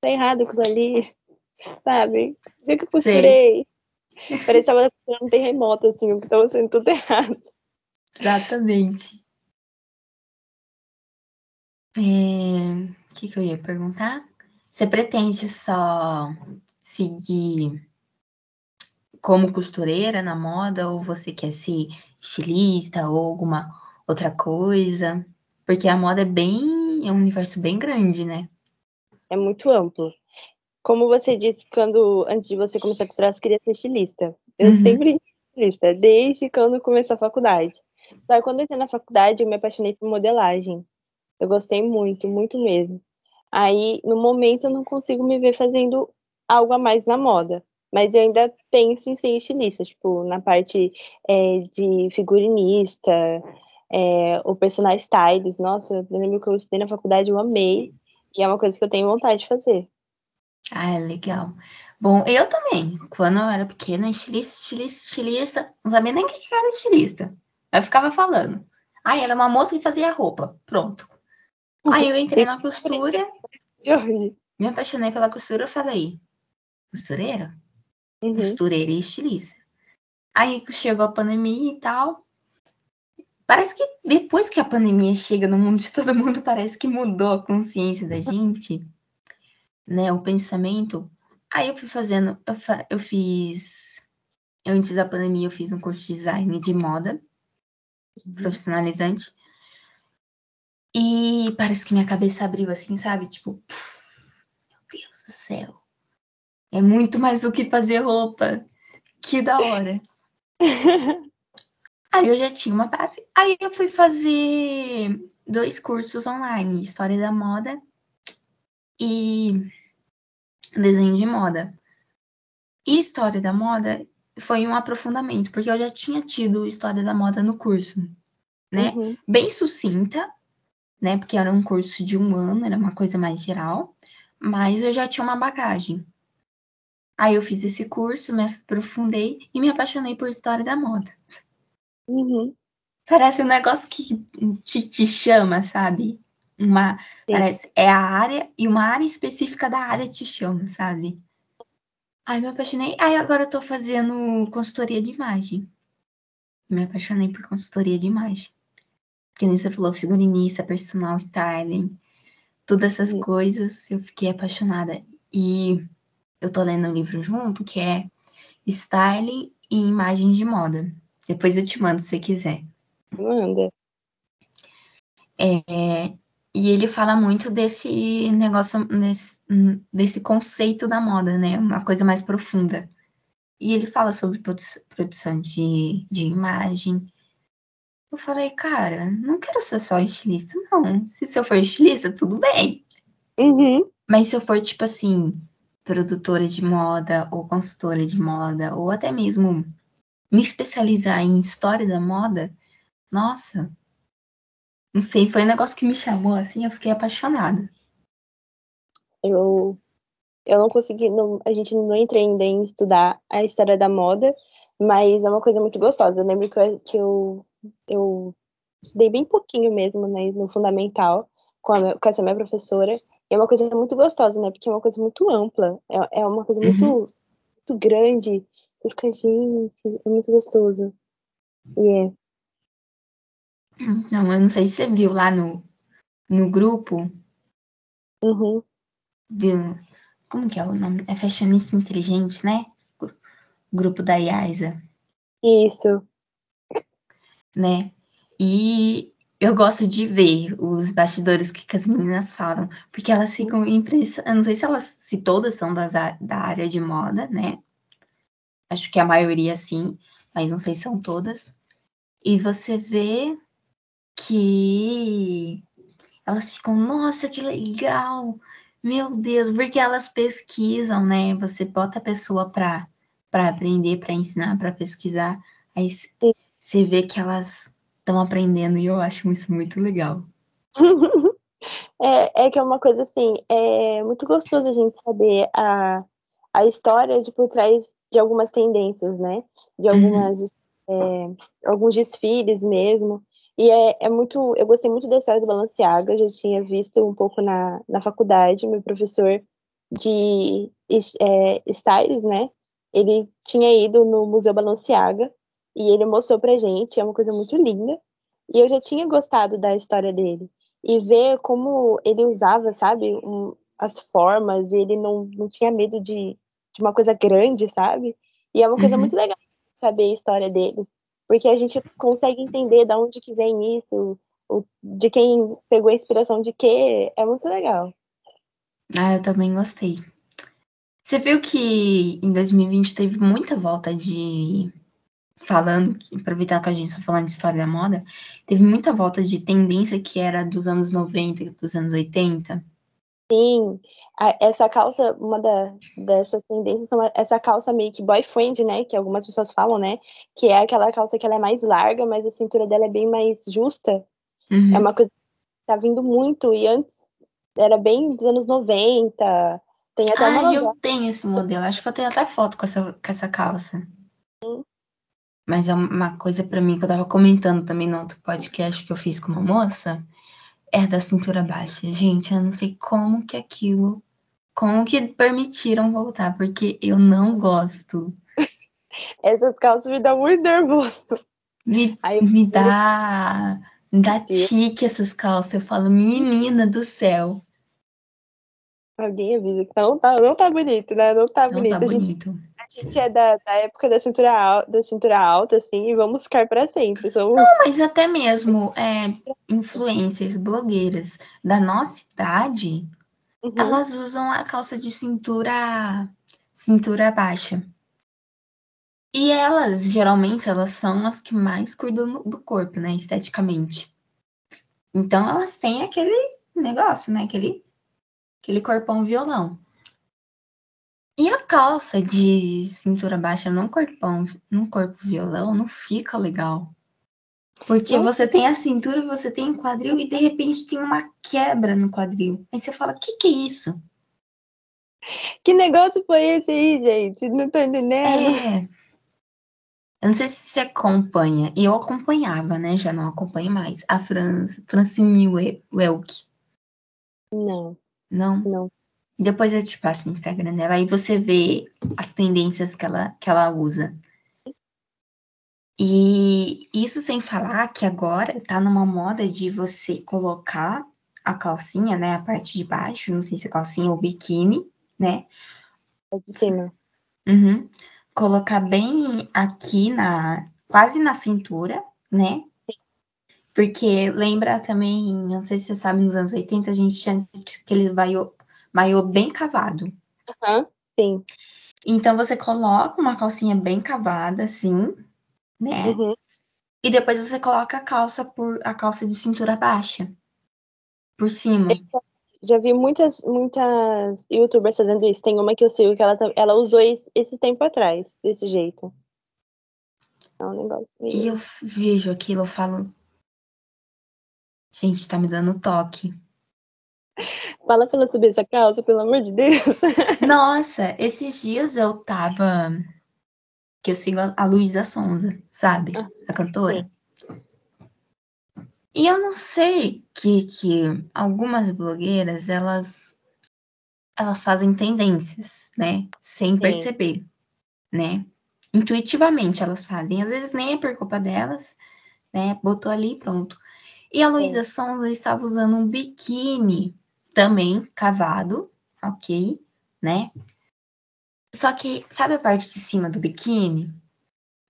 tá errado aquilo ali, sabe? Viu que eu costurei. Parece que tava um terremoto, assim, que tava sendo tudo errado. Exatamente. O é... que, que eu ia perguntar? Você pretende só seguir como costureira na moda ou você quer ser estilista ou alguma outra coisa? Porque a moda é bem, é um universo bem grande, né? É muito amplo. Como você disse quando antes de você começar a costurar, você queria ser estilista. Eu uhum. sempre estilista, desde quando comecei a faculdade. Só que quando eu entrei na faculdade, eu me apaixonei por modelagem. Eu gostei muito, muito mesmo. Aí, no momento, eu não consigo me ver fazendo algo a mais na moda. Mas eu ainda penso em ser estilista, tipo, na parte é, de figurinista, é, o personal stylist. Nossa, eu lembro que eu estudei na faculdade, eu amei. E é uma coisa que eu tenho vontade de fazer. Ah, é legal. Bom, eu também. Quando eu era pequena, estilista, estilista, estilista, não sabia nem quem era estilista. Eu ficava falando. Ah, era uma moça que fazia roupa. Pronto. Aí eu entrei na costura. Me apaixonei pela costura, eu falei, costureira? Uhum. Costureira e estilista. Aí chegou a pandemia e tal. Parece que depois que a pandemia chega no mundo de todo mundo, parece que mudou a consciência da gente, né? O pensamento. Aí eu fui fazendo, eu, fa, eu fiz. Antes da pandemia, eu fiz um curso de design de moda profissionalizante. E parece que minha cabeça abriu assim, sabe? Tipo, meu Deus do céu. É muito mais do que fazer roupa. Que da hora. Aí eu já tinha uma base. Aí eu fui fazer dois cursos online, História da Moda e Desenho de Moda. E História da Moda foi um aprofundamento, porque eu já tinha tido História da Moda no curso, né? Uhum. Bem sucinta, né? Porque era um curso de um ano, era uma coisa mais geral, mas eu já tinha uma bagagem. Aí eu fiz esse curso, me aprofundei e me apaixonei por História da Moda. Uhum. Parece um negócio que te, te chama, sabe? Uma, parece, é a área, e uma área específica da área te chama, sabe? Aí me apaixonei. Aí agora eu tô fazendo consultoria de imagem. Me apaixonei por consultoria de imagem. Que nem você falou, figurinista, personal styling, todas essas Sim. coisas, eu fiquei apaixonada. E eu tô lendo um livro junto que é Styling e Imagem de Moda. Depois eu te mando se você quiser. Manda. É, e ele fala muito desse negócio, desse, desse conceito da moda, né? Uma coisa mais profunda. E ele fala sobre produ produção de, de imagem. Eu falei, cara, não quero ser só estilista, não. Se eu for estilista, tudo bem. Uhum. Mas se eu for, tipo assim, produtora de moda, ou consultora de moda, ou até mesmo me especializar em história da moda, nossa, não sei, foi um negócio que me chamou assim, eu fiquei apaixonada. Eu, eu não consegui, não, a gente não entra ainda em estudar a história da moda, mas é uma coisa muito gostosa. Eu lembro que eu, que eu, eu estudei bem pouquinho mesmo, né, no fundamental, com, a, com essa minha professora. E é uma coisa muito gostosa, né, porque é uma coisa muito ampla, é, é uma coisa muito, uhum. muito grande. Eu fico, gente, é muito gostoso. E yeah. Não, eu não sei se você viu lá no, no grupo, Uhum. De, como que é o nome? É Fashionista Inteligente, né? Grupo da Yaisa. Isso. Né? E eu gosto de ver os bastidores que, que as meninas falam, porque elas ficam impressionadas. Eu não sei se elas, se todas são das, da área de moda, né? Acho que a maioria sim, mas não sei se são todas. E você vê que elas ficam, nossa, que legal! Meu Deus, porque elas pesquisam, né? Você bota a pessoa para para aprender, para ensinar, para pesquisar, aí você vê que elas estão aprendendo e eu acho isso muito legal. é, é que é uma coisa assim, é muito gostoso a gente saber a, a história de por trás de algumas tendências, né? De algumas, uhum. é, alguns desfiles mesmo. E é, é, muito. Eu gostei muito da história do Balenciaga, já tinha visto um pouco na, na faculdade, meu professor de é, styles, né? Ele tinha ido no Museu Balenciaga e ele mostrou pra gente, é uma coisa muito linda. E eu já tinha gostado da história dele. E ver como ele usava, sabe, um, as formas, ele não, não tinha medo de, de uma coisa grande, sabe? E é uma coisa uhum. muito legal saber a história deles porque a gente consegue entender de onde que vem isso, de quem pegou a inspiração de quê, é muito legal. Ah, eu também gostei. Você viu que em 2020 teve muita volta de falando, aproveitando que a gente está falando de história da moda, teve muita volta de tendência que era dos anos 90, dos anos 80. Sim, essa calça, uma da, dessas tendências são essa calça meio que boyfriend, né? Que algumas pessoas falam, né? Que é aquela calça que ela é mais larga, mas a cintura dela é bem mais justa. Uhum. É uma coisa que tá vindo muito, e antes era bem dos anos 90. Tem até ah, uma eu tenho esse modelo. Acho que eu tenho até foto com essa, com essa calça. Mas é uma coisa para mim que eu tava comentando também no outro podcast que eu fiz com uma moça é da cintura baixa. Gente, eu não sei como que aquilo. Como que permitiram voltar, porque eu não gosto. Essas calças me dão muito nervoso. Me, Aí, me dá. Me dá tique essas calças. Eu falo, menina do céu. Alguém avisa que não tá, não tá bonito, né? Não tá não bonito. Tá gente, bonito. a gente é da, da época da cintura, alta, da cintura alta, assim, e vamos ficar para sempre. Somos... Não, mas até mesmo é, influencers, blogueiras da nossa idade, uhum. elas usam a calça de cintura cintura baixa. E elas, geralmente, elas são as que mais cuidam do corpo, né, esteticamente. Então, elas têm aquele negócio, né, aquele, aquele corpão violão. E a calça de cintura baixa num corpão, num corpo violão, não fica legal. Porque você tem a cintura, você tem o quadril e de repente tem uma quebra no quadril. Aí você fala, o que, que é isso? Que negócio foi esse aí, gente? Não tô entendendo. É. Eu não sei se você acompanha. Eu acompanhava, né? Já não acompanho mais. A Fran Francine Welk. Não. Não? Não. Depois eu te passo o Instagram dela. Aí você vê as tendências que ela, que ela usa. E isso sem falar que agora tá numa moda de você colocar a calcinha, né? A parte de baixo, não sei se é calcinha ou biquíni, né? É de cima. Uhum. Colocar bem aqui na. quase na cintura, né? Porque lembra também, não sei se você sabe, nos anos 80 a gente tinha aquele maiô, bem cavado. Uhum, sim. Então você coloca uma calcinha bem cavada, assim, né? Uhum. E depois você coloca a calça por a calça de cintura baixa. Por cima. Eu já vi muitas, muitas youtubers fazendo isso. Tem uma que eu sigo que ela, ela usou esse, esse tempo atrás, desse jeito. É um negócio meio... E eu vejo aquilo, eu falo. Gente, tá me dando toque. Fala pra ela subir essa calça, pelo amor de Deus. Nossa, esses dias eu tava. Que eu sigo a Luísa Sonza, sabe? A cantora. Sim. E eu não sei que, que algumas blogueiras, elas elas fazem tendências, né? Sem Sim. perceber, né? Intuitivamente elas fazem. Às vezes nem é por culpa delas, né? Botou ali e pronto. E a Luísa Sonza estava usando um biquíni também cavado, ok, né? Só que, sabe a parte de cima do biquíni?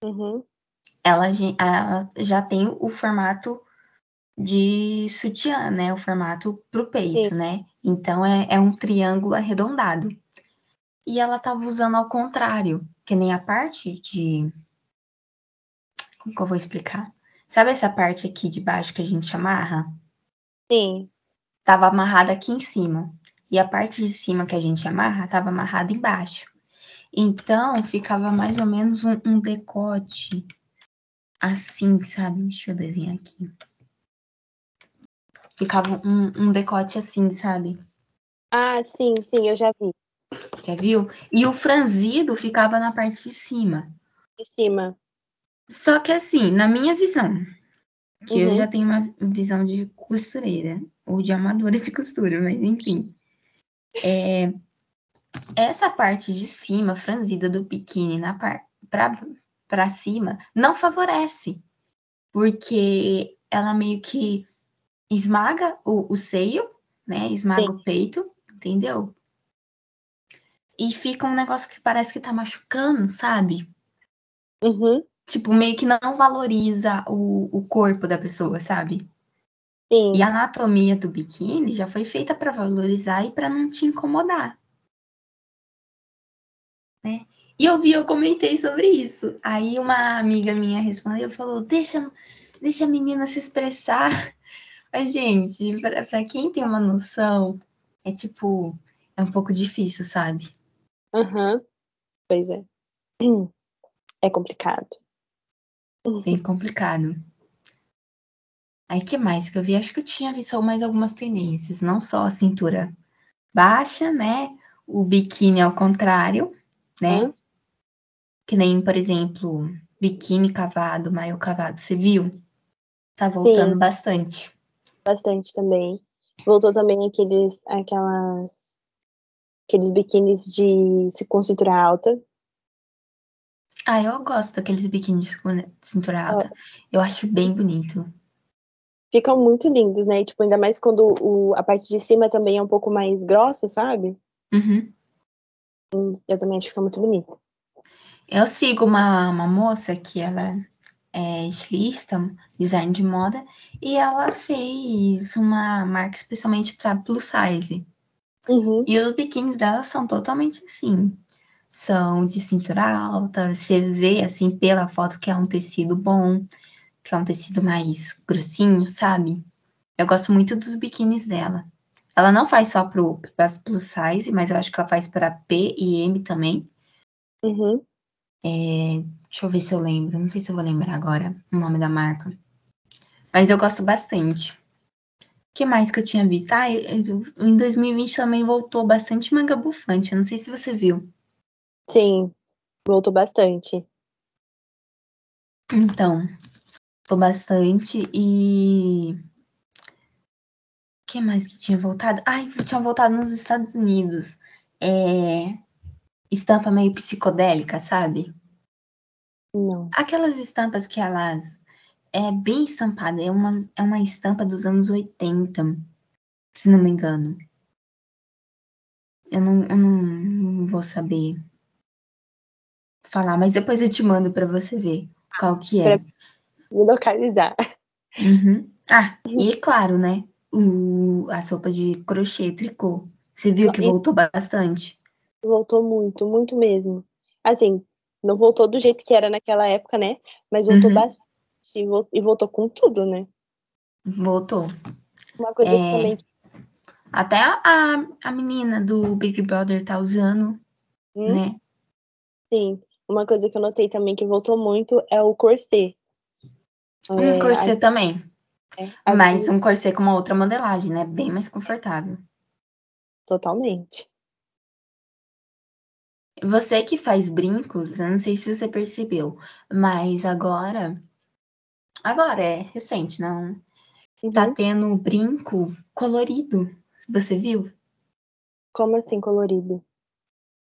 Uhum. Ela, ela já tem o formato de sutiã, né? O formato pro peito, Sim. né? Então é, é um triângulo arredondado. E ela tava usando ao contrário, que nem a parte de. Como que eu vou explicar? Sabe essa parte aqui de baixo que a gente amarra? Sim. Tava amarrada aqui em cima. E a parte de cima que a gente amarra tava amarrada embaixo. Então ficava mais ou menos um, um decote assim, sabe? Deixa eu desenhar aqui. Ficava um, um decote assim, sabe? Ah, sim, sim, eu já vi. Já viu? E o franzido ficava na parte de cima. De cima. Só que assim, na minha visão, que uhum. eu já tenho uma visão de costureira, ou de amadora de costura, mas enfim. É, essa parte de cima, franzida do biquíni na par, pra, pra cima, não favorece. Porque ela meio que esmaga o, o seio, né? Esmaga Sim. o peito, entendeu? E fica um negócio que parece que tá machucando, sabe? Uhum. Tipo, meio que não valoriza o, o corpo da pessoa, sabe? E a anatomia do biquíni já foi feita para valorizar e para não te incomodar. Né? E eu vi, eu comentei sobre isso. Aí uma amiga minha respondeu e falou: deixa, deixa a menina se expressar. Mas, gente, para quem tem uma noção, é tipo, é um pouco difícil, sabe? Uhum. Pois é. É complicado. Bem complicado. Aí, que mais que eu vi? Acho que eu tinha visto mais algumas tendências, não só a cintura baixa, né? O biquíni ao contrário, né? Que nem, por exemplo, biquíni cavado, maio cavado, você viu? Tá voltando Sim. bastante. Bastante também. Voltou também aqueles aquelas aqueles biquínis de com cintura alta. Ah, eu gosto daqueles biquínis com cintura Ó. alta. Eu acho bem bonito. Ficam muito lindos, né, tipo, ainda mais quando o a parte de cima também é um pouco mais grossa, sabe? Uhum. Eu também acho que fica muito bonito. Eu sigo uma uma moça que ela é estilista, design de moda, e ela fez uma marca especialmente para plus size. Uhum. E os biquínis dela são totalmente assim, são de cintura alta, você vê, assim, pela foto que é um tecido bom, que é um tecido mais grossinho, sabe? Eu gosto muito dos biquínis dela. Ela não faz só para as plus size, mas eu acho que ela faz para P e M também. Uhum. É, deixa eu ver se eu lembro, não sei se eu vou lembrar agora o nome da marca. Mas eu gosto bastante. O que mais que eu tinha visto? Ah, em 2020 também voltou bastante manga bufante, eu não sei se você viu. Sim, voltou bastante. Então, tô bastante e que mais que tinha voltado? Ai, tinha voltado nos Estados Unidos. É... Estampa meio psicodélica, sabe? Não. Aquelas estampas que elas é bem estampada, é uma, é uma estampa dos anos 80, se não me engano. Eu não, eu não, não vou saber falar, mas depois eu te mando para você ver qual que Pra é. Me localizar. Uhum. Ah, e claro, né? O, a sopa de crochê e tricô. Você viu que E voltou bastante? voltou muito, muito mesmo. Assim, não voltou do jeito que era naquela época, né, mas voltou Uhum. bastante e voltou com tudo, né. Voltou. Uma coisa que É, também até a, a menina do Big Brother tá usando, hum, né? sim. Uma coisa que eu notei também que voltou muito é o corset. Um É, corset as também. é, as Mas um blusas corset com uma outra modelagem, né? Bem mais confortável. totalmente. Você que faz brincos, eu não sei se você percebeu, mas agora. Agora é recente, não. Tá Uhum. tendo brinco colorido. Você viu? Como assim colorido?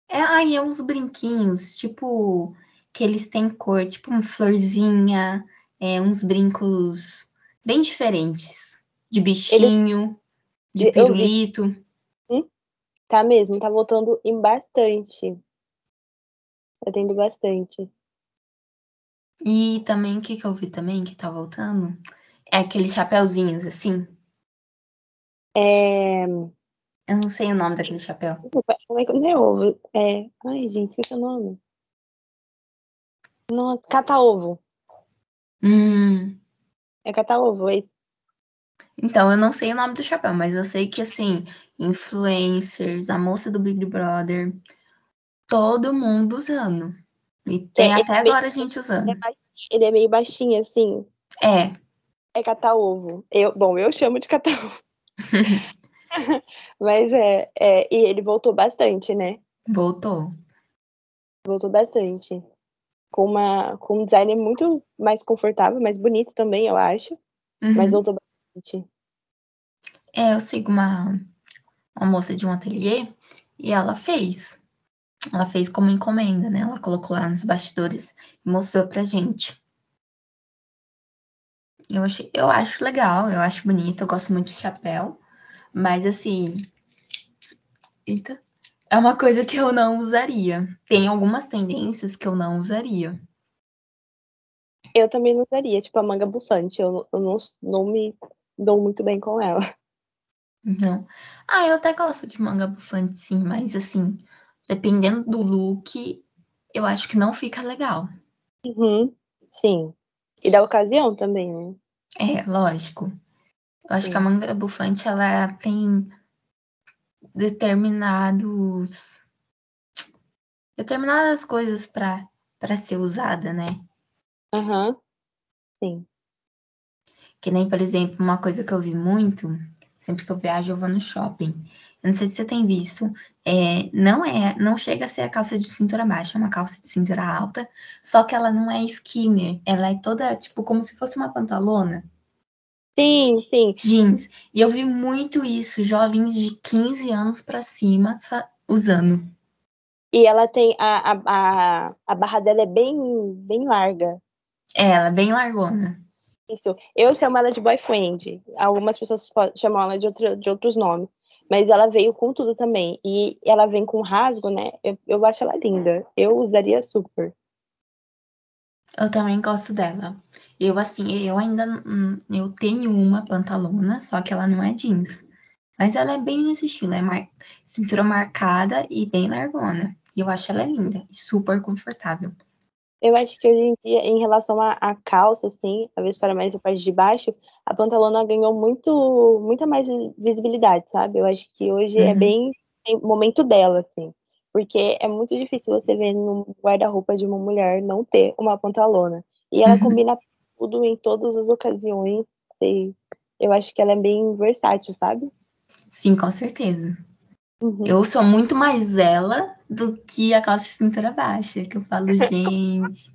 É, aí é uns brinquinhos, tipo, que eles têm cor, tipo uma florzinha, é, uns brincos bem diferentes. De bichinho, de eu vi pirulito. Tá mesmo, tá voltando em bastante. Tá tendo bastante. E também, o que que eu vi também que tá voltando? É aqueles chapeuzinhos, assim. É... Eu não sei o nome daquele chapéu. Como é que não é ovo? É... Ai, gente, esqueci o nome. Nossa, cata-ovo. Hum. É é isso. Então, eu não sei o nome do chapéu, mas eu sei que, assim, influencers, a moça do Big Brother, todo mundo usando. E tem É, até é agora meio- gente usando. Ele é meio baixinho, assim. É. É cata-ovo. Eu, bom, eu chamo de cata-ovo. Mas é, é. E ele voltou bastante, né? Voltou. Voltou bastante. Com, uma, com um design muito mais confortável, mais bonito também, eu acho. Mas Uhum. voltou bastante. É, eu sigo uma, uma moça de um ateliê e ela fez. Ela fez como encomenda, né? Ela colocou lá nos bastidores e mostrou pra gente. Eu, achei, eu acho legal, eu acho bonito, eu gosto muito de chapéu, mas assim. Eita. É uma coisa que eu não usaria. Tem algumas tendências que eu não usaria. Eu também não usaria, tipo, a manga bufante. Eu, eu não, não me dou muito bem com ela. Não. Ah, eu até gosto de manga bufante, sim, mas assim, dependendo do look, eu acho que não fica legal. Uhum, sim. E da ocasião também, né? É, lógico. Eu acho que a Sim. manga bufante, ela tem determinados determinadas coisas para para ser usada, né? Aham, sim. Que nem, por exemplo, uma coisa que eu vi muito, sempre que eu viajo, eu vou no shopping. Eu não sei se você tem visto, é, não é, não chega a ser a calça de cintura baixa, é uma calça de cintura alta, só que ela não é skinner, ela é toda, tipo, como se fosse uma pantalona. Sim, sim. Jeans. E eu vi muito isso, jovens de 15 anos para cima usando. E ela tem a, a, a, a barra dela é bem, bem larga. É, ela é bem largona. Isso. Eu chamo ela de boyfriend. Algumas pessoas chamam ela de, outro, de outros nomes. Mas ela veio com tudo também. E ela vem com rasgo, né? Eu, eu acho ela linda. Eu usaria super. Eu também gosto dela. Eu, assim, eu ainda. hum, Eu tenho uma pantalona, só que ela não é jeans. Mas ela é bem nesse estilo, é mar... cintura marcada e bem largona. E eu acho ela linda e super confortável. Eu acho que hoje em dia, em relação à, à calça, assim, a história mais a parte de baixo, a pantalona ganhou muito, muita mais visibilidade, sabe? Eu acho que hoje é Uhum. bem tem momento dela, assim. Porque é muito difícil você ver no guarda-roupa de uma mulher não ter uma pantalona. E ela Uhum. combina tudo em todas as ocasiões. E eu acho que ela é bem versátil, sabe? Sim, com certeza. Uhum. Eu sou muito mais ela do que a calça de cintura baixa, que eu falo, gente.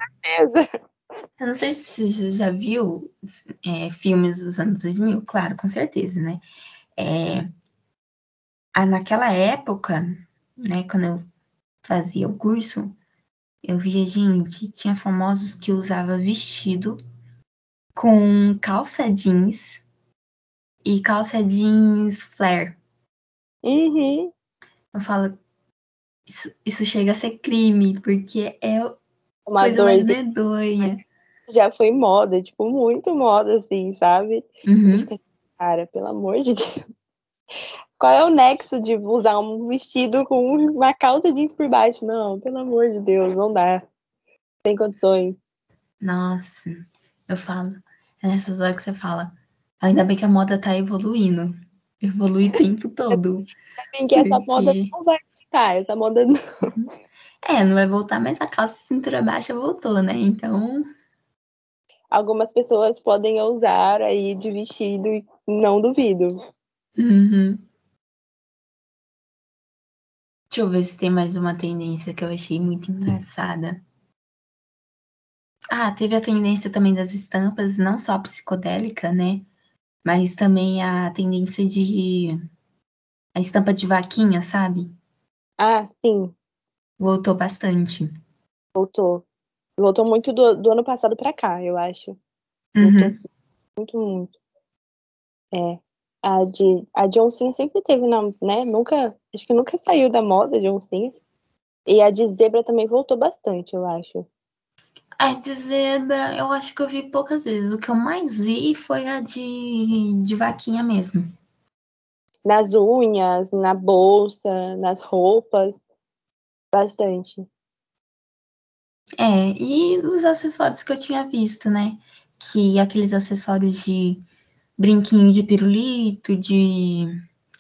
Eu não sei se você já viu é, filmes dos anos 2000, claro, com certeza, né? É, ah, naquela época, né, quando eu fazia o curso, eu via, gente, tinha famosos que usava vestido com calça jeans e calça jeans flare. Uhum. Eu falo, isso, isso chega a ser crime, porque é Uma coisa mais dor medonha. já foi moda, tipo, muito moda, assim, sabe? Uhum. fica assim, cara, pelo amor de Deus. Qual é o nexo de usar um vestido com uma calça jeans por baixo? Não, pelo amor de Deus, não dá. Sem condições. Nossa, eu falo, é nessas horas que você fala, ainda bem que a moda tá evoluindo. Evolui o tempo todo. Bem que essa moda Porque, não vai ficar, essa moda não. é, não vai voltar, mas a calça cintura baixa voltou, né? Então, Algumas pessoas podem usar aí de vestido e não duvido. uhum. Deixa eu ver se tem mais uma tendência que eu achei muito engraçada. Ah, teve a tendência também das estampas, não só a psicodélica, né? Mas também a tendência de. A estampa de vaquinha, sabe? Ah, sim, Voltou bastante. voltou. Voltou muito do, do ano passado pra cá, eu acho. Uhum. muito, muito. É. A de, a de oncinha sempre teve, na, né? Nunca, acho que nunca saiu da moda de oncinha. E a de zebra também voltou bastante, eu acho. A de zebra, eu acho que eu vi poucas vezes. O que eu mais vi foi a de, de vaquinha mesmo. Nas unhas, na bolsa, nas roupas. Bastante. É, e os acessórios que eu tinha visto, né? Que aqueles acessórios de brinquinho de pirulito, de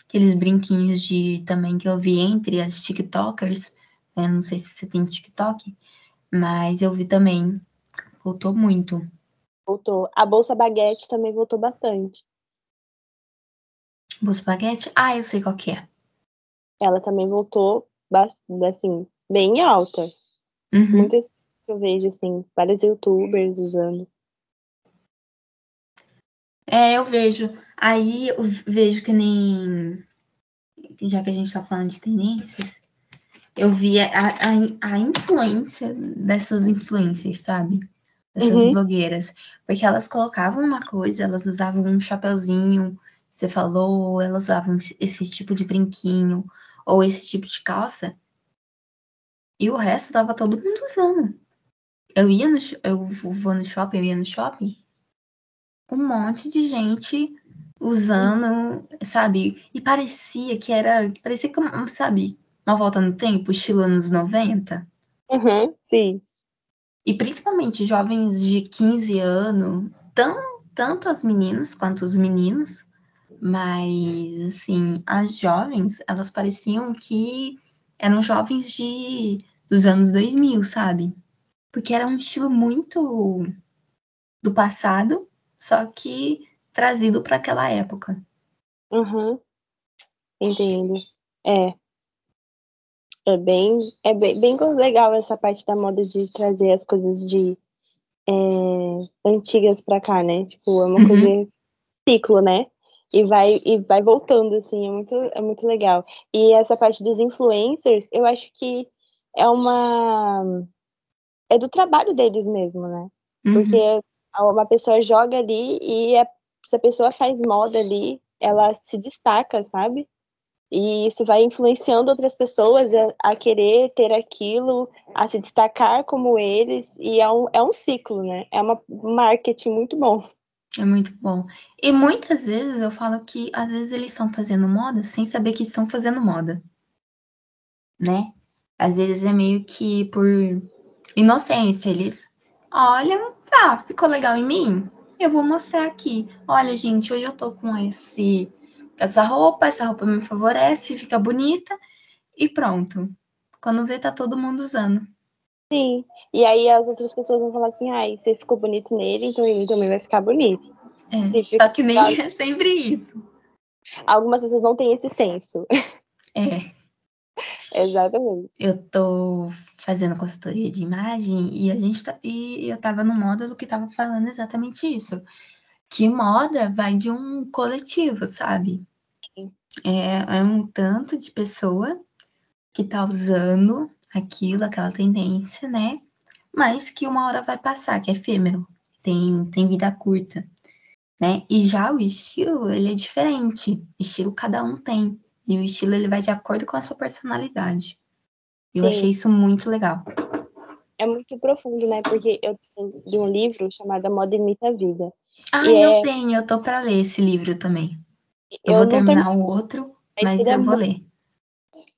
aqueles brinquinhos de também que eu vi entre as TikTokers. Eu não sei se você tem TikTok, mas eu vi também. Voltou muito. Voltou. A bolsa baguete também voltou bastante. Bolsa baguete? Ah, eu sei qual que é. Ela também voltou assim, bem alta. Uhum. Muitas eu vejo, assim, vários youtubers usando. É, eu vejo. Aí eu vejo que nem. Já que a gente tá falando de tendências, eu vi a, a, a influência dessas influencers, sabe? Dessas Uhum. blogueiras. Porque elas colocavam uma coisa, elas usavam um chapeuzinho, você falou, elas usavam esse tipo de brinquinho, ou esse tipo de calça. E o resto tava todo mundo usando. Eu ia no, eu vou no shopping, eu ia no shopping, um monte de gente usando, sabe? E parecia que era, parecia que, sabe, uma volta no tempo, estilo anos 90. Uhum, sim. E principalmente jovens de 15 anos, tão, tanto as meninas quanto os meninos, mas, assim, as jovens, elas pareciam que eram jovens de, dos anos 2000, sabe? Porque era um estilo muito do passado, só que trazido para aquela época. Uhum. Entendo. É. É bem, é bem, bem legal essa parte da moda de trazer as coisas de é, antigas para cá, né? Tipo, é uma uhum. coisa ciclo, né? E vai, e vai voltando, assim, é muito, é muito legal. E essa parte dos influencers, eu acho que é uma. É do trabalho deles mesmo, né? Uhum. Porque uma pessoa joga ali e a, se a pessoa faz moda ali, ela se destaca, sabe? E isso vai influenciando outras pessoas a, a, querer ter aquilo, a se destacar como eles, e é um, é um ciclo, né? É um marketing muito bom. É muito bom. E muitas vezes eu falo que às vezes eles estão fazendo moda sem saber que estão fazendo moda. Né? Às vezes é meio que por inocência. Eles olham, tá, ficou legal em mim? Eu vou mostrar aqui. Olha, gente, hoje eu tô com esse essa roupa, essa roupa me favorece, fica bonita e pronto. Quando vê, tá todo mundo usando. Sim, e aí as outras pessoas vão falar assim, ai, você ficou bonito nele, então ele também vai ficar bonito. É, só que nem é sempre isso. Algumas pessoas não têm esse senso. É. Exatamente. Eu tô fazendo consultoria de imagem e a gente tá, e eu tava no módulo que tava falando exatamente isso. Que moda vai de um coletivo, sabe? É, é um tanto de pessoa que tá usando aquilo, aquela tendência, né? Mas que uma hora vai passar, que é efêmero, tem, tem vida curta, né? E já o estilo, ele é diferente. O estilo cada um tem. E o estilo, ele vai de acordo com a sua personalidade. Eu Sim. achei isso muito legal. É muito profundo, né? Porque eu li um livro chamado Moda Imita a Vida. Ah, e eu é... tenho, eu tô para ler esse livro também. Eu, eu vou terminar term... o outro, mas eu vou ler.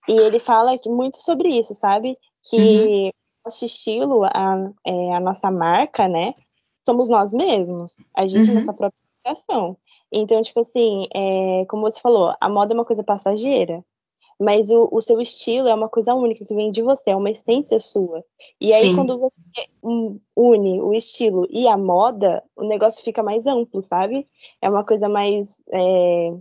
E ele fala muito sobre isso, sabe? Que uhum. nosso estilo, a, é, a nossa marca, né? Somos nós mesmos. A gente uhum. é nossa própria criação. Então, tipo assim, é, como você falou, a moda é uma coisa passageira. Mas o, o, seu estilo é uma coisa única que vem de você, é uma essência sua. E aí, Sim. quando você une o estilo e a moda, o negócio fica mais amplo, sabe? É uma coisa mais. É,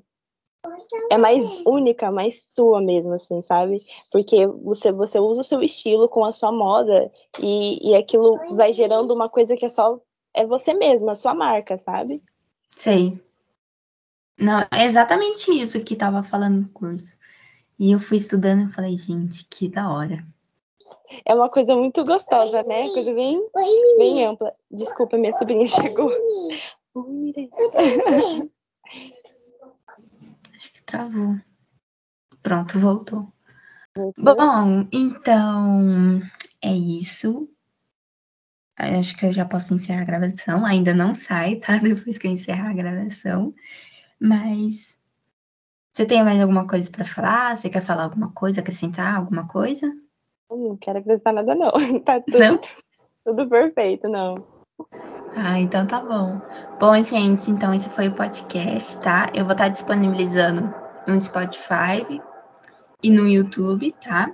é mais única, mais sua mesmo, assim, sabe? Porque você, você usa o seu estilo com a sua moda e, e aquilo vai gerando uma coisa que é só. É você mesmo, a sua marca, sabe? Sei. Não, é exatamente isso que tava falando no curso. E eu fui estudando e falei, gente, que da hora. É uma coisa muito gostosa, né? Coisa bem, bem ampla. Desculpa, minha sobrinha chegou. travou. Pronto, voltou. voltou. Bom, então é isso. Acho que eu já posso encerrar a gravação. Ainda não sai, tá? Depois que eu encerrar a gravação. Mas você tem mais alguma coisa para falar? Você quer falar alguma coisa, acrescentar alguma coisa? Não quero acrescentar nada, não. Tá tudo, não? tudo perfeito, não. Ah, então tá bom. Bom, gente, então esse foi o podcast, tá? Eu vou estar disponibilizando no Spotify e no YouTube, tá?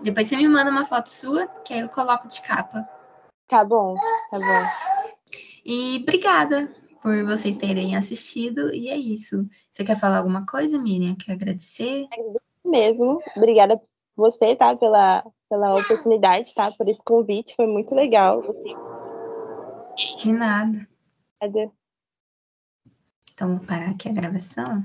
Depois você me manda uma foto sua, que aí eu coloco de capa. Tá bom, tá bom. E obrigada por vocês terem assistido. E é isso. Você quer falar alguma coisa, Miriam? Quer agradecer? Mesmo. Obrigada você, tá? Pela, pela oportunidade, tá? Por esse convite. Foi muito legal. De nada. Nada. Então, vou parar aqui a gravação.